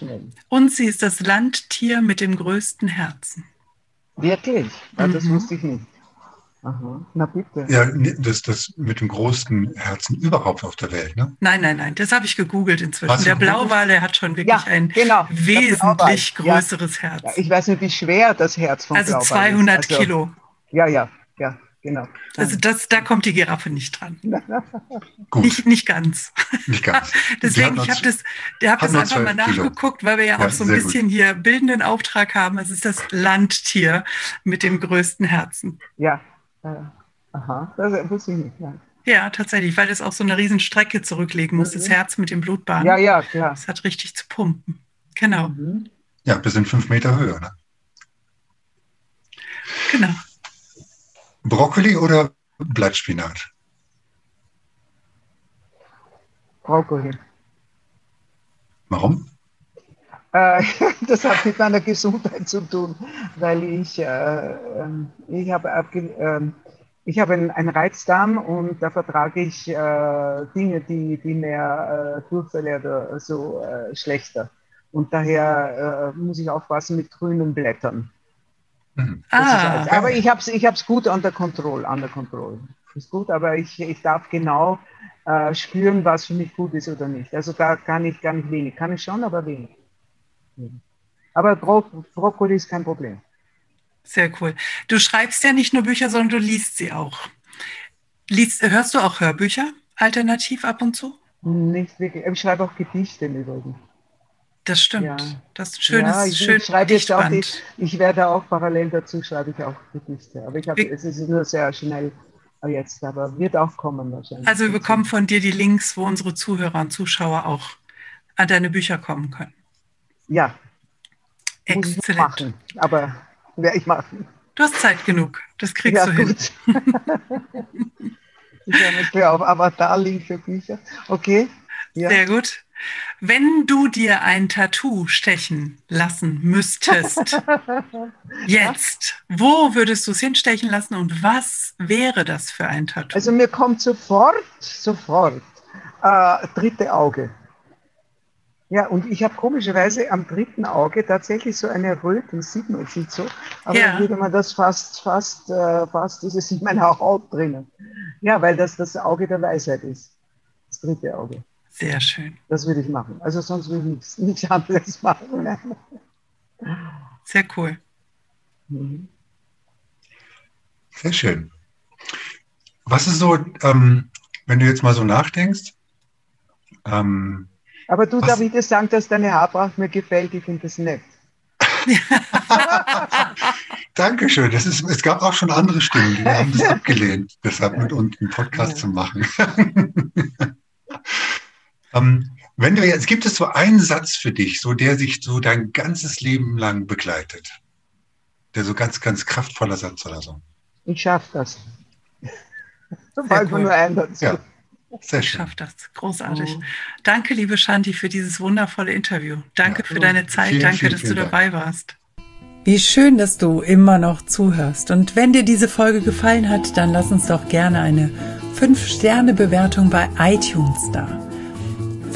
Und sie ist das Landtier mit dem größten Herzen. Wirklich? Ja, das mhm. wusste ich nicht. Aha. Na bitte. Ja, das, das mit dem größten Herzen überhaupt auf der Welt, ne? Nein, nein, nein, das habe ich gegoogelt inzwischen. Du Der gegoogelt? Blauwal, der hat schon wirklich Ja, ein genau, wesentlich Blauwal, ja. größeres Herz. Ja, ich weiß nicht, wie schwer das Herz von Also Blauwal ist. 200 Also, Kilo. Ja, ja, ja, genau. Also das, da kommt die Giraffe nicht dran. Gut, Nicht, nicht ganz. nicht ganz. Deswegen, ich habe das, hab das einfach mal 12 Kilo. nachgeguckt, weil wir ja, Ja, auch so ein sehr gut. bisschen hier bildenden Auftrag haben. Es ist das Landtier mit dem größten Herzen. Ja. Äh, aha, das wusste ich nicht. Ja, Ja, tatsächlich, weil es auch so eine riesen Strecke zurücklegen muss, das Mhm. Herz mit den Blutbahnen. ja, ja klar. Das hat richtig zu pumpen. Genau, Mhm. Ja, bis in fünf Meter Höhe. Ne? genau. Brokkoli oder Blattspinat? Brokkoli. Warum? Äh, das hat mit meiner Gesundheit zu tun, weil ich, äh, ähm, ich habe abge ähm, ich habe einen, einen Reizdarm und da vertrage ich äh, Dinge, die, die mehr äh, Durchfälle oder so äh, schlechter. Und daher äh, muss ich aufpassen mit grünen Blättern. Hm. Das ist Ah, alles. Aber ich habe es ich hab's gut unter Kontrolle. Under Control. Ist gut, aber ich, ich darf genau äh, spüren, was für mich gut ist oder nicht. Also da kann ich gar nicht wenig. Kann ich schon, aber wenig. Aber Bro Brokkoli ist kein Problem. sehr cool. Du schreibst ja nicht nur Bücher, sondern du liest sie auch. Liest, hörst du auch Hörbücher alternativ ab und zu? Nicht wirklich. Ich schreibe auch Gedichte im Übrigen. Das stimmt. Ja. Das ist ein schönes, ja, ich, schön ich schreibe jetzt auch, die, ich werde auch parallel dazu schreibe ich auch Gedichte. Aber ich habe, es ist nur sehr schnell jetzt, aber wird auch kommen wahrscheinlich. Also wir bekommen von dir die Links, wo unsere Zuhörer und Zuschauer auch an deine Bücher kommen können. Ja, muss ich Exzellent. machen. Aber werde ich machen. Du hast Zeit genug. Das kriegst Ja, du hin. gut. ich habe mich auf Avatar-Link für Bücher. Okay. Ja. Sehr gut. Wenn du dir ein Tattoo stechen lassen müsstest, jetzt, wo würdest du es hinstechen lassen und was wäre das für ein Tattoo? Also mir kommt sofort, sofort äh, dritte Auge. Ja, und ich habe komischerweise am dritten Auge tatsächlich so eine Rötung, sieht man jetzt nicht so, aber Ja. würde man das fast, fast, äh, fast ist es in meiner Haut drinnen. Ja, weil das das Auge der Weisheit ist. Das dritte Auge. Sehr schön. Das würde ich machen. Also sonst würde ich nichts, nichts anderes machen. Sehr cool. Mhm. Sehr schön. Was ist so, ähm, wenn du jetzt mal so nachdenkst, ähm, Aber du, Was- darf ich dir sagen, dass deine Haarpracht mir gefällt? Ich finde das nett. Dankeschön. Das ist, es gab auch schon andere Stimmen, die haben das abgelehnt, deshalb mit uns einen Podcast Ja. zu machen. ähm, wenn du jetzt, gibt es so einen Satz für dich, so der sich so dein ganzes Leben lang begleitet? Der so ganz, ganz kraftvoller Satz oder so. Ich schaffe das. Mir cool. nur ein dazu. Ja. Sehr Ich schön. schaff das. Großartig. Mhm. Danke, liebe Shanti, für dieses wundervolle Interview. Danke Ja. für deine Zeit. Vielen, Danke, vielen, dass du vielen dabei warst. Wie schön, dass du immer noch zuhörst. Und wenn dir diese Folge gefallen hat, dann lass uns doch gerne eine 5-Sterne-Bewertung bei iTunes da.